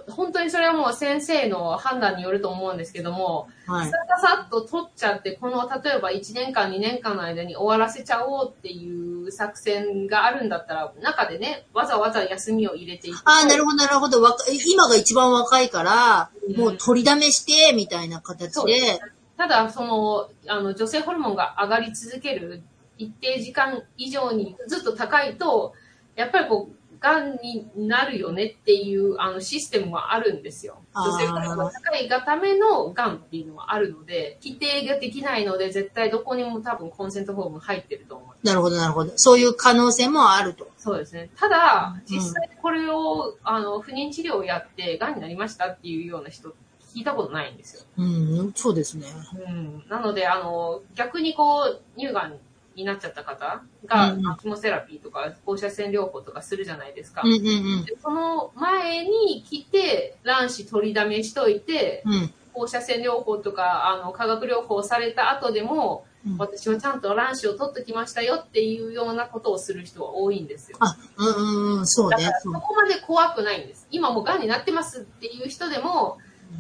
本当にそれはもう先生の判断によると思うんですけども、はいさ。ささっと取っちゃって、この例えば1年間、2年間の間に終わらせちゃおうっていう作戦があるんだったら、中でね、わざわざ休みを入れていくと。ああ、なるほど、なるほど。今が一番若いから、うんもう取りだめして、みたいな形ですで。ただ、その、あの、女性ホルモンが上がり続ける一定時間以上にずっと高いと、やっぱりこう、癌になるよねっていうあのシステムはあるんですよ。女性ホルモンが高いがための癌っていうのはあるので、規定ができないので、絶対どこにも多分コンセントフォーム入ってると思う。なるほど、なるほど。そういう可能性もあると。そうですね。ただ、うん実際これを、あの、不妊治療をやって癌になりましたっていうような人、聞いたことないんですよ。うん、そうですね。うん、なので、あの、逆にこう、乳がんになっちゃった方が、うキモセラピーとか放射線療法とかするじゃないですか。うん、うん、でその前に来て、卵子取りだめしといて、うん。うん。放射線療法とか、あの、化学療法された後でも、うん私はちゃんと卵子を取ってきましたよっていうようなことをする人は多いんですよ。あ、うん、うん、うん、そうねだから。そこまで怖くないんです。今もう癌になってますっていう人でも、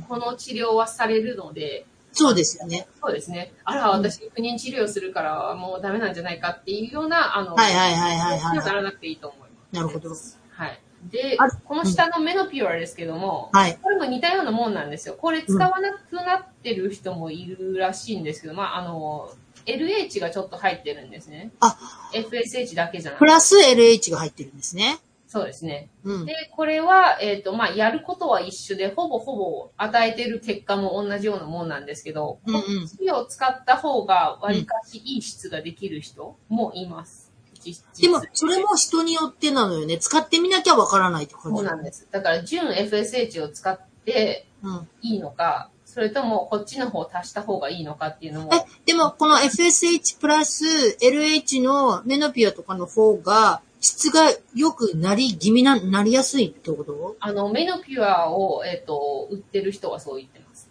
この治療はされるので、そうですよね。そうですね。あら、私、不妊治療するからもうダメなんじゃないかっていうような、あの、はいはいはいはいはいならなくていいと思います。なるほど。はい。であ、この下のメノピュアですけども、はい。これも似たようなもんなんですよ。これ使わなくなってる人もいるらしいんですけど、まあ、あの、LH がちょっと入ってるんですね。あ、FSH だけじゃなくて。プラス LH が入ってるんですね。そうですね。うん。で、これは、えっ、と、まあ、やることは一緒で、ほぼほぼ与えてる結果も同じようなもんなんですけど、うんうんこっちを使った方が、わりかしいい質ができる人もいます。実でも実、それも人によってなのよね。使ってみなきゃわからないって感じ。そうなんです。だから、純 FSH を使ってうん。いいのか、それともこっちの方を足した方がいいのかっていうのも、え、でも、この FSH プラス LH のメノピアとかの方が、質が良くなり気味な、なりやすいってこと？あの、メノピュアを、えっ、と、売ってる人はそう言ってます。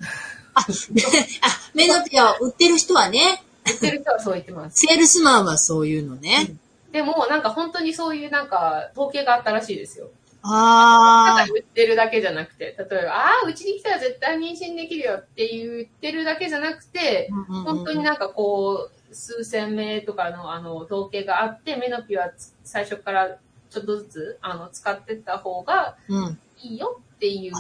あ、あ、メノピアを売ってる人はね、売ってる人はそう言ってます。セールスマンはそういうのね。でも、なんか本当にそういうなんか、統計があったらしいですよ。たあだ言ってるだけじゃなくて、例えば、ああ、うちに来たら絶対妊娠できるよって言ってるだけじゃなくて、ー。本当になんかこう、数千名とかのあの統計があって、メノピは最初からちょっとずつあの使ってった方がうん。いいよっていう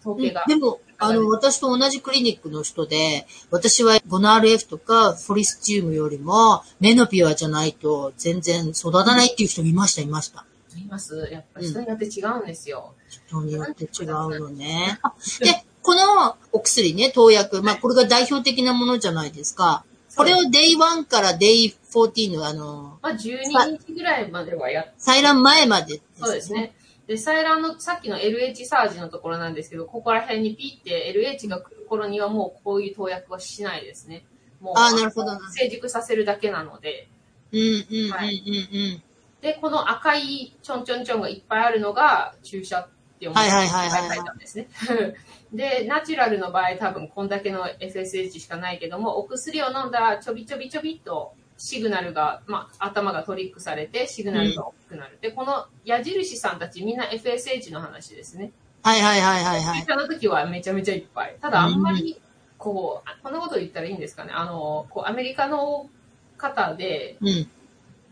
統計が。でも、あの、私と同じクリニックの人で、私はゴナ RF とかフォリスチウムよりも、メノピアじゃないと全然育たないっていう人いました、いました。います。やっぱり人によって違うんですよ。人によって違うよね。[laughs] あで、このお薬ね、投薬、まあこれが代表的なものじゃないですか。これを Day1 から Day14 のあの、まあ、12日ぐらいまではやっ採卵前まで、そうです。ね。で、採卵のさっきの LH サージのところなんですけど、ここら辺にピって LH が来る頃にはもうこういう投薬はしないですね。もう、あーなるほどな成熟させるだけなので。うんうんうんうんうん。はいで、この赤いちょんちょんちょんがいっぱいあるのが注射って思はいはいはいはいはい書いたんですね。[laughs] で、ナチュラルの場合多分こんだけの FSH しかないけども、お薬を飲んだらちょびちょびちょびっとシグナルが、まあ、頭がトリックされてシグナルが大きくなる。で、この矢印さんたちみんな FSH の話ですね。はいはいはいはいはい。注射の時はめちゃめちゃいっぱい。ただあんまり、こう、あこんなこと言ったらいいんですかね。あの、こうアメリカの方で、うん。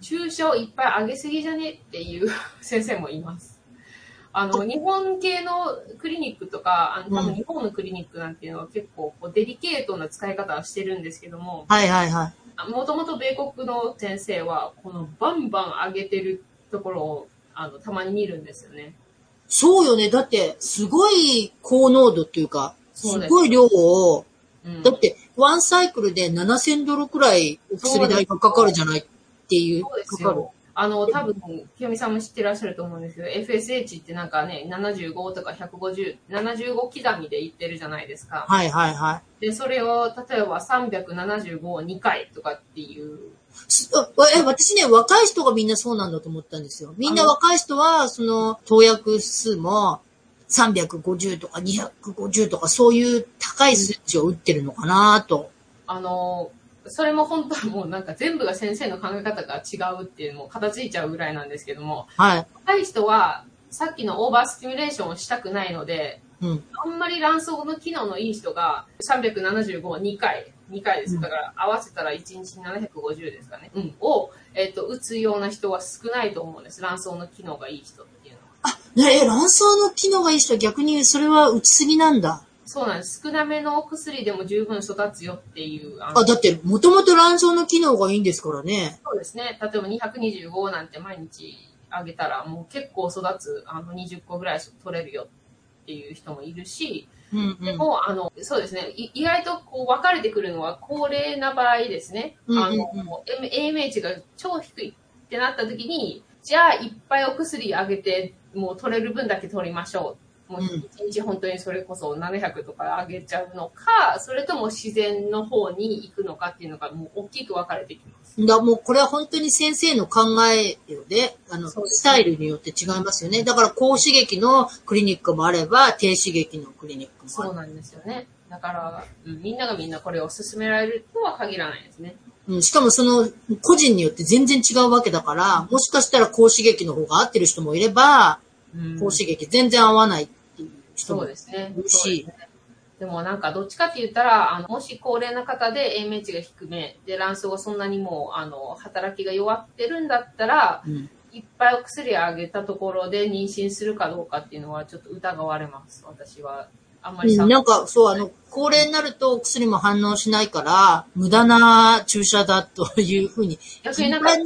注射をいっぱいあげすぎじゃね？っていう [laughs] 先生もいます。あの、日本系のクリニックとか、あの、多うん分日本のクリニックなんていうのは結構こうデリケートな使い方はしてるんですけども、はいはいはい。もともと米国の先生は、このバンバン上げてるところを、あの、たまに見るんですよね。そうよね。だって、すごい高濃度っていうか、すごい量を、うん。だって、ワンサイクルで7000ドルくらいお薬代がかかるじゃないっていう。そうです。あの、多分、清美さんも知ってらっしゃると思うんですけど、FSH ってなんかね、75とか150、75刻みで言ってるじゃないですか。はいはいはい。で、それを、例えば375を2回とかっていう。え、私ね、若い人がみんなそうなんだと思ったんですよ。みんな若い人は、その、投薬数も、350とか250とか、そういう高い数値を打ってるのかなと。あの、それも本当はもうなんか全部が先生の考え方が違うっていうのも片付いちゃうぐらいなんですけども、はい。若い人はさっきのオーバースティミュレーションをしたくないので、うん。あんまり卵巣の機能のいい人が375を2回、2回です。だから合わせたら1日750ですかね。うん。を、えっ、と、打つような人は少ないと思うんです。卵巣の機能がいい人っていうのは。ねえ、卵巣の機能がいい人は逆にそれは打ちすぎなんだ。そうなんです。少なめのお薬でも十分育つよっていう。あのあ、だって、もともと卵巣の機能がいいんですからね。そうですね。例えば225なんて毎日あげたらもう結構育つ、あの20個ぐらい取れるよっていう人もいるし、うんうん。でも、あの、そうですね。い意外とこう分かれてくるのは高齢な場合ですね。うんうんあの、M- AMH が超低いってなった時に、じゃあいっぱいお薬あげて、もう取れる分だけ取りましょう。もううん一日本当にそれこそ700とかあげちゃうのか、それとも自然の方に行くのかっていうのがもう大きく分かれてきます。だもうこれは本当に先生の考えよね。あの、ねスタイルによって違いますよね。だから高刺激のクリニックもあれば、低刺激のクリニックもある。そうなんですよね。だから、うんみんながみんなこれを勧められるとは限らないですね。うん、しかもその、個人によって全然違うわけだから、もしかしたら高刺激の方が合ってる人もいれば、うん高刺激全然合わない人もそうですね。いるしそうですねでもなんかどっちかって言ったら、あの、もし高齢な方で AMH が低め、で、卵巣がそんなにもう、あの、働きが弱ってるんだったら、うんいっぱいお薬あげたところで妊娠するかどうかっていうのはちょっと疑われます。私は。あんまりうんさなんか、そう、あの、高齢になるとお薬も反応しないから、無駄な注射だというふうに。逆になんか、で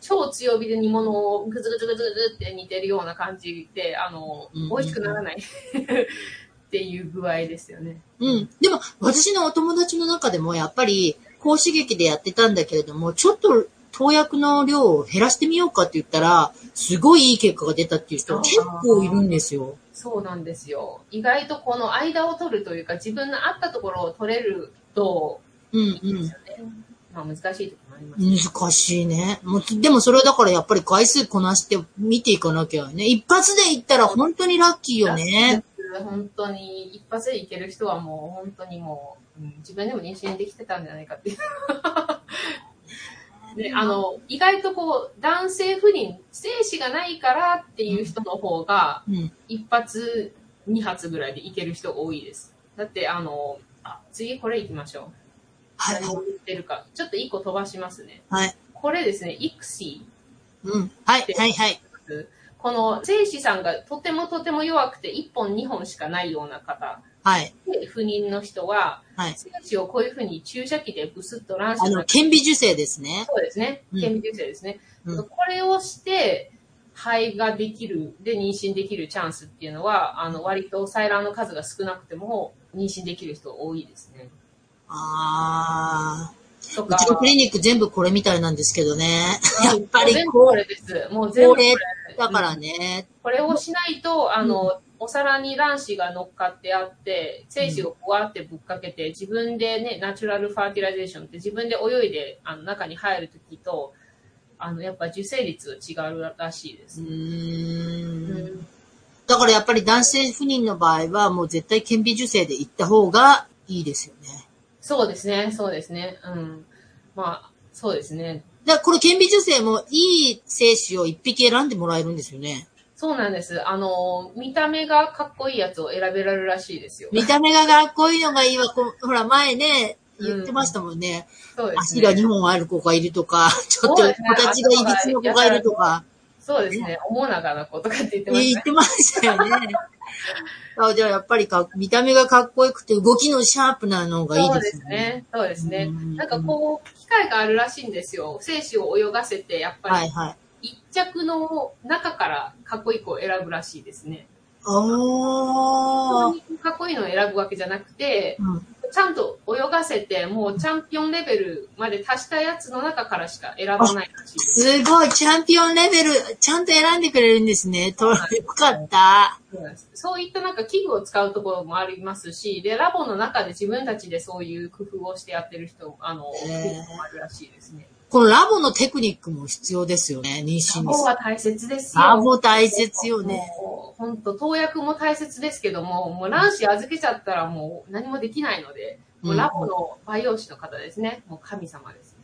超強火で煮物をぐずぐずぐずぐずって煮てるような感じで、あの、うん美味しくならない [laughs] っていう具合ですよね。うん。でも、私のお友達の中でも、やっぱり、高刺激でやってたんだけれども、ちょっと、投薬の量を減らしてみようかって言ったら、すごいいい結果が出たっていう人結構いるんですよ。そうなんですよ。意外とこの間を取るというか、自分の合ったところを取れるとうんいいですうよね。まあ難しいところもありますね。ん。難しいね。もうでもそれはだからやっぱり回数こなして見ていかなきゃね。一発でいったら本当にラッキーよね。本当に一発でいける人はもう本当にもう、うん自分でも妊娠できてたんじゃないかっていう。で、あの、意外とこう、男性不妊、精子がないからっていう人の方が、うん。一発、二発ぐらいでいける人が多いです。だって、あの、あ、次これ行きましょう。はい。何を言ってるか。ちょっと一個飛ばしますね。はい。これですね、イクシうん。はい。はい。はい。ー。この精子さんがとてもとても弱くて1本2本しかないような方はい。で不妊の人は、はい。精子をこういうふうに注射器でブスッと卵子あの、顕微授精ですね。そうですね。うん顕微授精ですね。うんこれをして、胚ができる、で妊娠できるチャンスっていうのは、あの、割と採卵の数が少なくても、妊娠できる人多いですね。あとか。うちのクリニック全部これみたいなんですけどね。やっぱり全部これです。もう全部これこれ。だからね。これをしないと、あの、お皿に卵子が乗っかってあって、精子をこうやってぶっかけて、自分でね、 natural fertilization って自分で泳いで、あの、中に入るときと、あの、やっぱ受精率が違うらしいです。うー。うんんだからやっぱり男性不妊の場合はもう絶対顕微授精で行った方がいいですよね。そうですね、そうですね。うん。まあ、そうですね。だこれ顕微授精もいい精子を一匹選んでもらえるんですよね。そうなんです。あの、見た目がかっこいいやつを選べられるらしいですよ。見た目がかっこいいのがいいわ。ほら前ね、言ってましたもんね。そうですね。足が2本ある子がいるとか、[laughs] ちょっと形がいびつの子がいるとか、そうですね。おもなかな子とかって言ってましたね。言ってましたよね。[laughs] あじゃあやっぱりか見た目がかっこよくて動きのシャープなのがいいそうでよね。ですすね。そうですねうん。なんかこう、機械があるらしいんですよ。精子を泳がせて、やっぱりはいはい。一着の中からかっこいい子を選ぶらしいですね。おー。かっこいいのを選ぶわけじゃなくて、うんちゃんと泳がせて、もうチャンピオンレベルまで達したやつの中からしか選ばないらしいです。すごい、チャンピオンレベル、ちゃんと選んでくれるんですね。と、よかった。そういったなんか器具を使うところもありますし、で、ラボの中で自分たちでそういう工夫をしてやってる人、あの、へー結構あるらしいですね。このラボのテクニックも必要ですよね、妊娠に。ラボは大切ですよ。ラボ大切よね。本当、投薬も大切ですけども、もう卵子預けちゃったらもう何もできないので、もうラボの培養士の方ですね。もう神様ですね。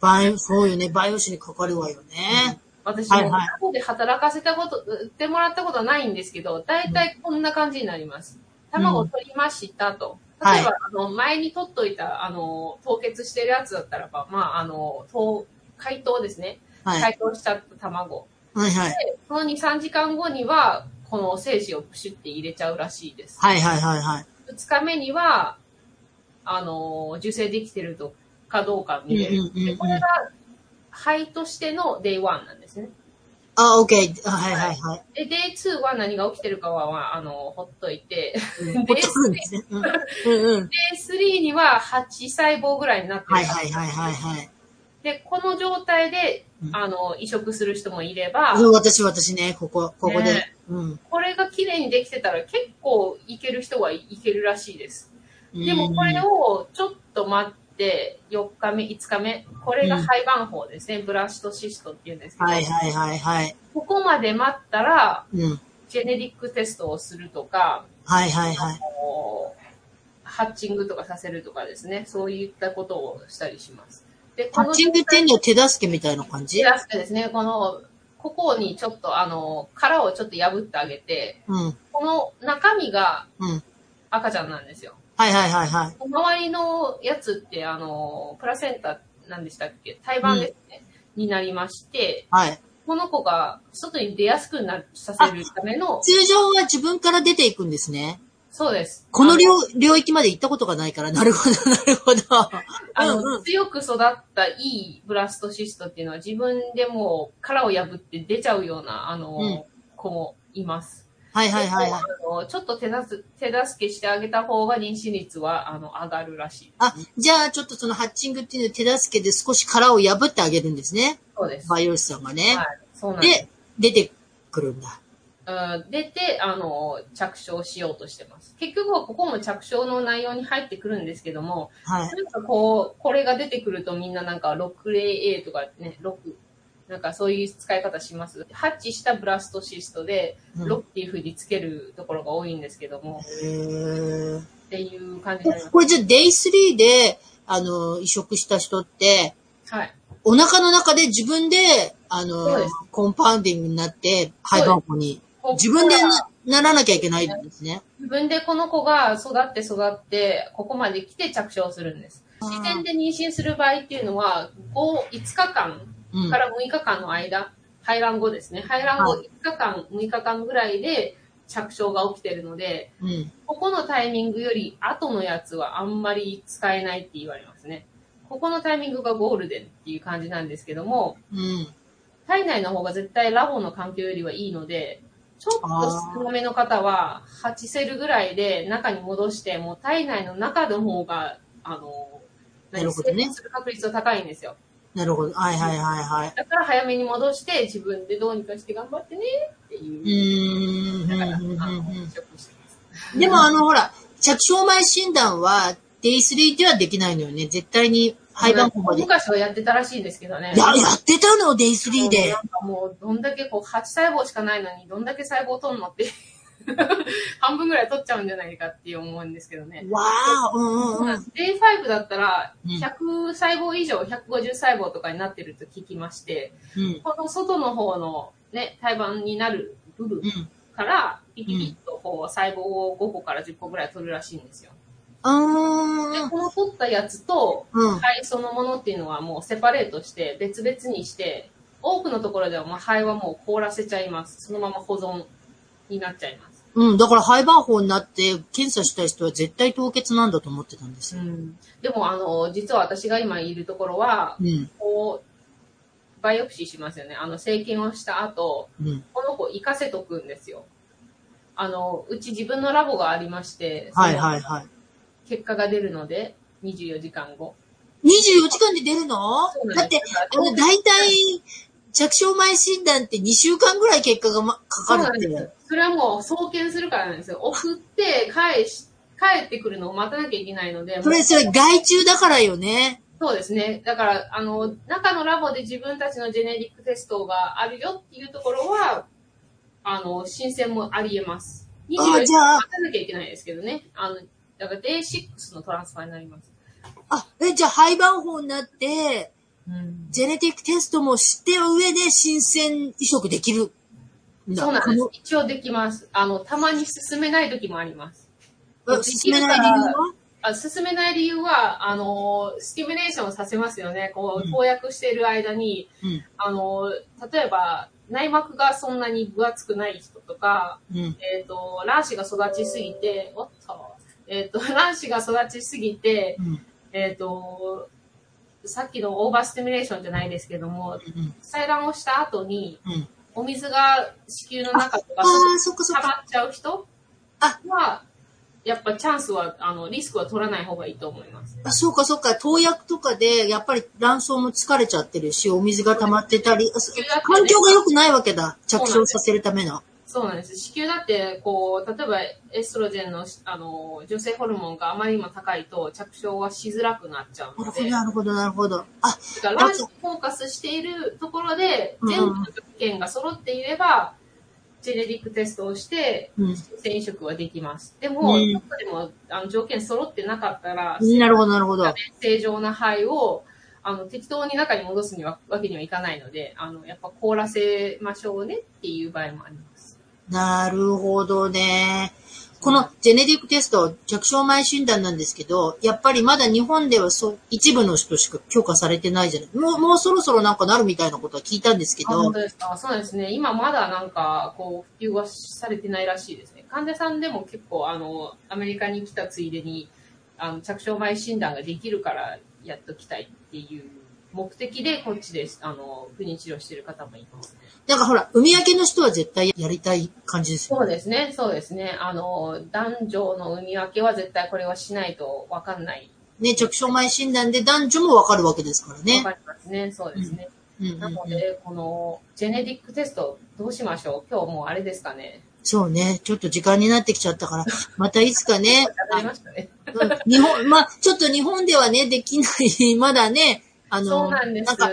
バイオ、そうよね、バイオ師にかかるわよね。私もはいはいラボで働かせたこと、売ってもらったことはないんですけど、大体こんな感じになります。卵を取りましたと。はい例えば、あの、前に取っといた、あの、凍結してるやつだったらば、まあ、あの、凍解凍ですね。はい。解凍しちゃった卵。はいはい。で、その2、3時間後には、この精子をプシュって入れちゃうらしいです。はいはいはいはい。2日目には、あの、受精できてるとかどうか見れる。うんうんうんうこれが、肺としての Day1 なんですね。あ、オッケー。あはいはいはい。で、Day2 は何が起きてるかは、まあ、あの、ほっといて、うんほっとくるんですね。うんうんうん。Day3 には8細胞ぐらいになってる。はいはいはいはいはい。で、この状態でう、んあの、移植する人もいれば、うん私私ね、ここ、ここでね。うん。これが綺麗にできてたら結構いける人はいけるらしいです。でもこれをちょっと待って、4日目、5日目、これが廃盤法ですね。ブラストシストって言うんですけど、はいはいはいはい。ここまで待ったら、うん。ジェネリックテストをするとか、はいはいはい。ハッチングとかさせるとかですね。そういったことをしたりします。で、こハッチングっていうのは手助けみたいな感じ？手助けですね。この、ここにちょっとあの、殻をちょっと破ってあげて、うん。この中身がうん。赤ちゃんなんですよ。はいはいはいはい。周りのやつって、あの、プラセンタなんでしたっけ？胎盤ですね、になりまして、はい。この子が外に出やすくなさせるための、通常は自分から出ていくんですね。そうです。この領領域まで行ったことがないから、なるほど、[laughs] なるほど。あの、うんうん強く育ったいいブラストシストっていうのは自分でもう殻を破って出ちゃうような、あの、うん子もいます。はいはいはいはい。あのちょっと手助手助けしてあげた方が妊娠率は、あの、上がるらしい。あ、じゃあちょっとそのハッチングっていうのを手助けで少し殻を破ってあげるんですね。そうです。バイオスさんがね。はい。そうなんです。で、出てくるんだ。うん出て、あの、着床しようとしてます。結局はここも着床の内容に入ってくるんですけども、はい。なんかこう、これが出てくるとみんななんか 6A とかね、6、なんかそういう使い方します？ハッチしたブラストシストで、うん6っていう風につけるところが多いんですけども、へーっていう感じになります。これじゃあ Day3 で、あの、移植した人って、はい。お腹の中で自分で、あのコンパウンディングになって、肺盤庫に、自分でなならなきゃいけないんですね。自分でこの子が育って育って、ここまで来て着床するんです。自然で妊娠する場合っていうのは、5、5日間うん。から6日間の間、排卵後ですね。排卵後は5日間、6日間ぐらいで着床が起きてるので、うん。ここのタイミングより後のやつはあんまり使えないって言われますね。ここのタイミングがゴールデンっていう感じなんですけども、うん。体内の方が絶対ラボの環境よりはいいので、ちょっと少なめの方は8セルぐらいで中に戻して、もう体内の中の方が、あの、なるほどねする確率は高いんですよ。なるほど。はいはいはいはい。だから早めに戻して自分でどうにかして頑張ってねっていうう。ーん。でもあのほら、着床前診断は、デイ3ではできないのよね。絶対に廃盤庫まで。い昔はやってたらしいんですけどね。や、やってたの、デイ3でな。んかもう、どんだけこう、8細胞しかないのに、どんだけ細胞取んのって、[laughs] 半分ぐらい取っちゃうんじゃないかって思うんですけどね。わあ、うんうんうん。Day5 だったら、うん100細胞以上、150細胞とかになってると聞きまして、うん。この外の方のね、胎盤になる部分うん。から、ピピピッとこう、細胞を5個から10個ぐらい取るらしいんですよ。あーで、この取ったやつと、うん。肺そのものっていうのはもうセパレートして別々にして、多くのところではもう肺はもう凍らせちゃいます。そのまま保存になっちゃいます。うん。だから廃盤法になって、検査した人は絶対凍結なんだと思ってたんですよ。でもあの、実は私が今いるところは、うん。こう、バイオプシーしますよね。あの、生検をした後、うん。この子行かせとくんですよ。あの、うち自分のラボがありまして、はいはいはい。結果が出るので、24時間後。24時間で出るの？そうなんだってあの、大体、着床前診断って2週間ぐらい結果が、ま、かかるって。なんです。それはもう送検するからなんですよ。送って、返し、帰ってくるのを待たなきゃいけないので、それ、それ、外注だからよね。そうですね。だから、あの、中のラボで自分たちのジェネリックテストがあるよっていうところは、あの、申請もあり得ます。24時あじゃあ間待たなきゃいけないですけどね。あの、だから Day6 のトランスファーになります。あ、え、じゃあ廃盤法になって、うん。ジェネティックテストも知って上で新鮮移植できる。そうなんですこ。一応できます。あの、たまに進めない時もあります。の進めない理由は？あ進めない理由は、あの、スティミュレーションをさせますよね。こう、うん投薬している間に、うん。あの、例えば、内膜がそんなに分厚くない人とか、うん。えっ、と、卵子が育ちすぎて、おっと、えっ、と、[laughs] 卵子が育ちすぎて、うん。えっ、と、さっきのオーバースティミュレーションじゃないですけども、うん。採卵をした後に、うん。お水が子宮の中とか。溜まっちゃう人あは、やっぱチャンスは、あの、リスクは取らない方がいいと思います。あ、そうかそうか。投薬とかで、やっぱり卵巣も疲れちゃってるし、お水が溜まってたり、環境が良くないわけだ。着床させるための。そうなんです。子宮だって、こう、例えばエストロジェンの、あの、女性ホルモンがあまりにも高いと着床はしづらくなっちゃうので、なるほど、なるほど。あ、だからフォーカスしているところで、うん全部の条件が揃っていれば、ジェネリックテストをして、うん。染色はできます。でも、うんちょっとでもあの条件揃ってなかったら、なるほど、なるほど。正常な肺をあの適当に中に戻すにはわけにはいかないので、あのやっぱ凍らせましょうねっていう場合もあります。なるほどね。このジェネティックテスト、着床前診断なんですけど、やっぱりまだ日本ではそう、一部の人しか許可されてないじゃない。もう、もうそろそろなんかなるみたいなことは聞いたんですけあ本ど、当ですか？そうですね。今まだなんか、こう、普及はされてないらしいですね。患者さんでも結構、あの、アメリカに来たついでに、あの、着床前診断ができるからやっときたいっていう目的で、こっちで、あの、不妊治療してる方もいますね。なんかほら、海焼けの人は絶対やりたい感じですよそうですね。そうですね。あの、男女の産み分けは絶対これはしないとわかんない。ね。着床前診断で男女もわかるわけですからわね。かりますね。そうですね。うんなんので、この、ジェネティックテスト、どうしましょう？今日もうあれですかね。そうね。ちょっと時間になってきちゃったから、[laughs] またいつかね、[laughs] ましたね。うん日本、まあ、ちょっと日本ではね、できない、[laughs] まだね、あの、なん。か、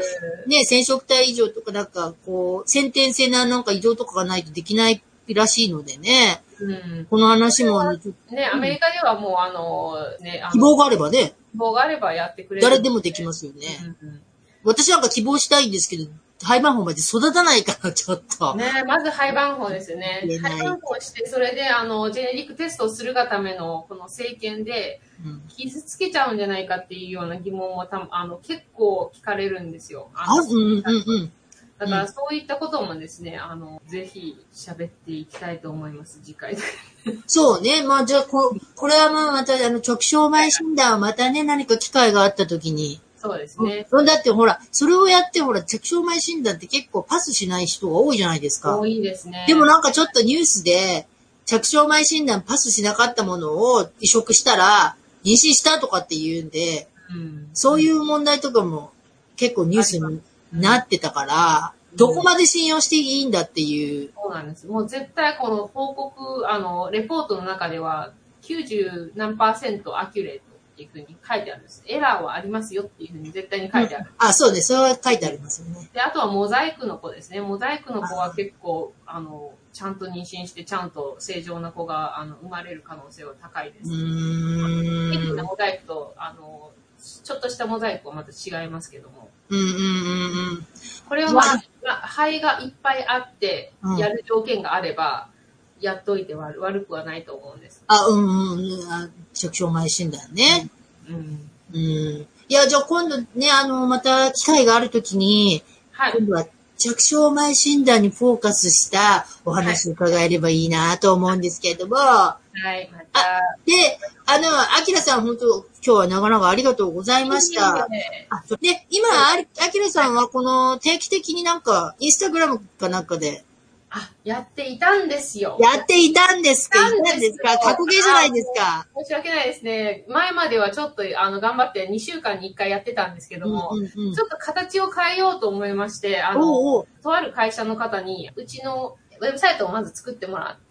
ね、染色体異常とか、なんか、こう、先天性ななんか異常とかがないとできないらしいのでね、うん。この話も、ね、ちょっとね、アメリカではもうあの、ね、希望があればね、希望があればやってくれる。誰でもできますよね。うんうん私なんか希望したいんですけど、廃盤法まで育たないから、ちょっと。ね、まず廃盤法ですよね廃盤法して、それで、あの、ジェネリックテストをするがための、この政権で、うん傷つけちゃうんじゃないかっていうような疑問もたあの結構聞かれるんですよ。あうんうんうん。だからそういったこともですね、あの、ぜひ喋っていきたいと思います、次回で。そうね。まあ、じゃあ、こ、これはまあ、また、あの、直症前診断はまたね、何か機会があった時に。そうですね。うんだってほら、それをやってほら、着床前診断って結構パスしない人が多いじゃないですか多。いですね。でもなんかちょっとニュースで、着床前診断パスしなかったものを移植したら、妊娠したとかって言うんで、うん。そういう問題とかも結構ニュースになってたから、どこまで信用していいんだっていう。そうなんです。もう絶対この報告、あの、レポートの中では90何パーセントアキュレっていうふうに書いてあるんです。エラーはありますよっていうふうに絶対に書いてある。あ、そうね。それは書いてありますよね。で、あとはモザイクの子ですね。モザイクの子は結構、あの、ちゃんと妊娠して、ちゃんと正常な子があの生まれる可能性は高いでうす。ーん。モザイクと、あの、ちょっとしたモザイクはまた違いますけども。うんうんうんうん。これはまあ、まあ肺がいっぱいあってうん、やる条件があれば、やっといて悪悪くはないと思うんです。あ、うんうんうん。あ着床前診断ね。うん。うん。いや、じゃあ今度ね、あの、また機会があるときに、はい。今度は着床前診断にフォーカスしたお話を伺えればいいなと思うんですけれども、はい、また。で、あの、アキラさん本当今日は長々ありがとうございました。ねあで、今、アキラさんはこの定期的になんか、インスタグラムかなんかであ、やっていたんですよ。やっていたんですか？いいたんですか？過去形じゃないですか。申し訳ないですね。前まではちょっと、あの、頑張って2週間に1回やってたんですけども、うんうんうん。ちょっと形を変えようと思いまして、あおうの、おう。とある会社の方に、うちのウェブサイトをまず作ってもらって、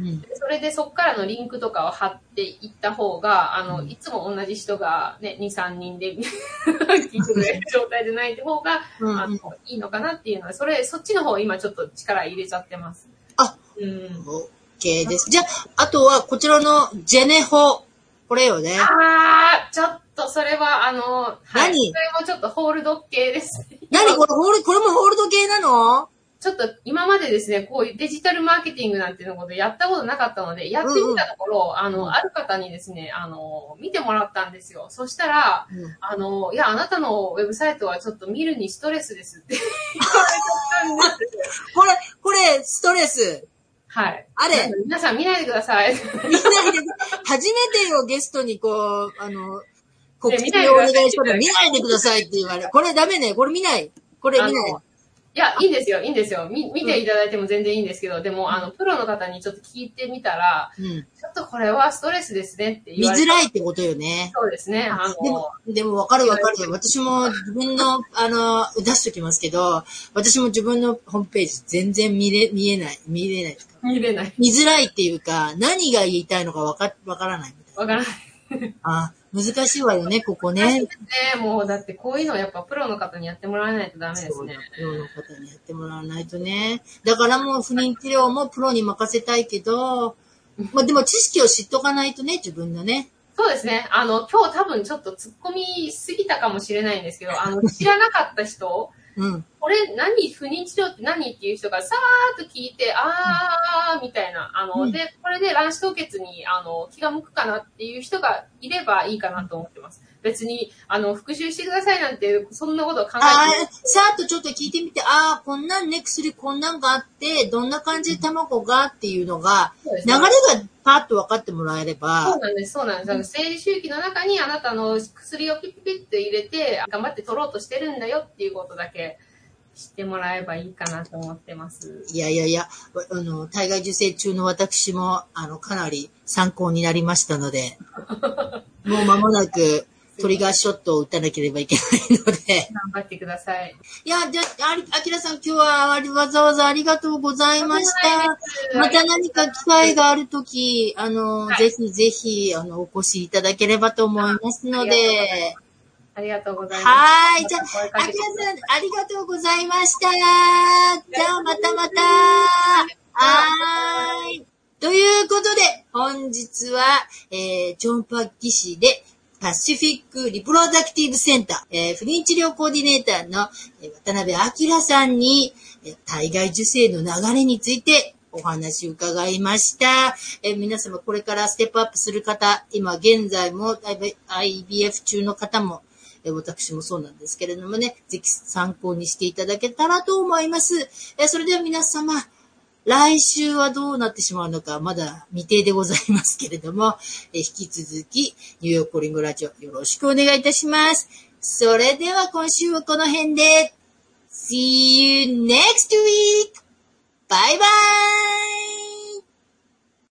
うんそれでそこからのリンクとかを貼っていった方が、あの、いつも同じ人がね、2、3人で [laughs] 聞いてくれる状態でない方が、うんうんあの、いいのかなっていうのは、それ、そっちの方今ちょっと力入れちゃってます。あ、うん。OK です。じゃあ、あとはこちらのジェネホ。これよね。あー、ちょっとそれは、あの、はい、何それもちょっとホールド系です。何？これホール、これもホールド系なの？ちょっと今までですね、こういうデジタルマーケティングなんていうのことやったことなかったので、やってみたところ、あの、ある方にですね、あの、見てもらったんですよ。そしたら、うんあの、いや、あなたのウェブサイトはちょっと見るにストレスですって言われちゃったんです。[laughs] これ、これ、ストレス。はい。あれ皆さん見ないでください。みんなで、初めてよ、ゲストにこう、あの、告知をお願いしたら、見ないでくださいって言われる。これダメね。これ見ない。これ見ないいや、いいんですよ、いいんですよ。み見ていただいても全然いいんですけど、でも、あの、プロの方にちょっと聞いてみたら、うん。ちょっとこれはストレスですねって見言われづらいってことよね。そうですね。あでもの、、でもわかるわかる。私も自分の、[laughs] あの、出しときますけど、私も自分のホームページ全然見れ、見えない、見れない。見れない。見づらいっていうか、何が言いたいのかわか、わからないみたいわからない。な。[laughs] あ、難しいわよね、ここね。ね、もう、だってこういうのはやっぱプロの方にやってもらわないとダメですね。プロの方にやってもらわないとね。だからもう不妊治療もプロに任せたいけど、まあでも知識を知っとかないとね、自分のね。そうですね。あの、今日多分ちょっと突っ込みすぎたかもしれないんですけど、あの、知らなかった人、うん。これ何、不妊治療って何っていう人がさーっと聞いて、あー、みたいな。あの、うんで、これで卵子凍結に、あの、気が向くかなっていう人がいればいいかなと思ってます。別に、あの、復習してくださいなんて、そんなことを考えてあない。あ、さーっとちょっと聞いてみて、ああ、こんなんね、薬こんなんがあって、どんな感じで卵がっていうのが、流れねがパッと分かってもらえれそうば、なんです、そうなんです。あの生理周期の中にあなたの薬をピッピッピッと入れて、頑張って取ろうとしてるんだよっていうことだけ知ってもらえばいいかなと思ってます。いやいやいや、あの、体外受精中の私も、あの、かなり参考になりましたので、[laughs] もう間もなくトリガーショットを打たなければいけないので、頑張ってください。いや、じゃあ、あきらさん今日はわざわざありがとうございました。また何か機会があるとき、あの、はいぜひぜひ、あの、お越しいただければと思いますので、ありがとうございます。はい。じゃあ、あきらさん、ありがとうございました。じゃあ、またまた。はーい。ということで、本日は、えー、チョンパッキ市で、パシフィックリプロダクティブセンター、えー、不妊治療コーディネーターの、渡辺明さんに、体外受精の流れについてお話を伺いました。え皆様これからステップアップする方、今現在も IVF 中の方も、え私もそうなんですけれどもね、ぜひ参考にしていただけたらと思います。えそれでは皆様、来週はどうなってしまうのか、まだ未定でございますけれども、[laughs] え引き続き、ニューヨークコリングラジオよろしくお願いいたします。それでは今週はこの辺で、See you next week! バイバイ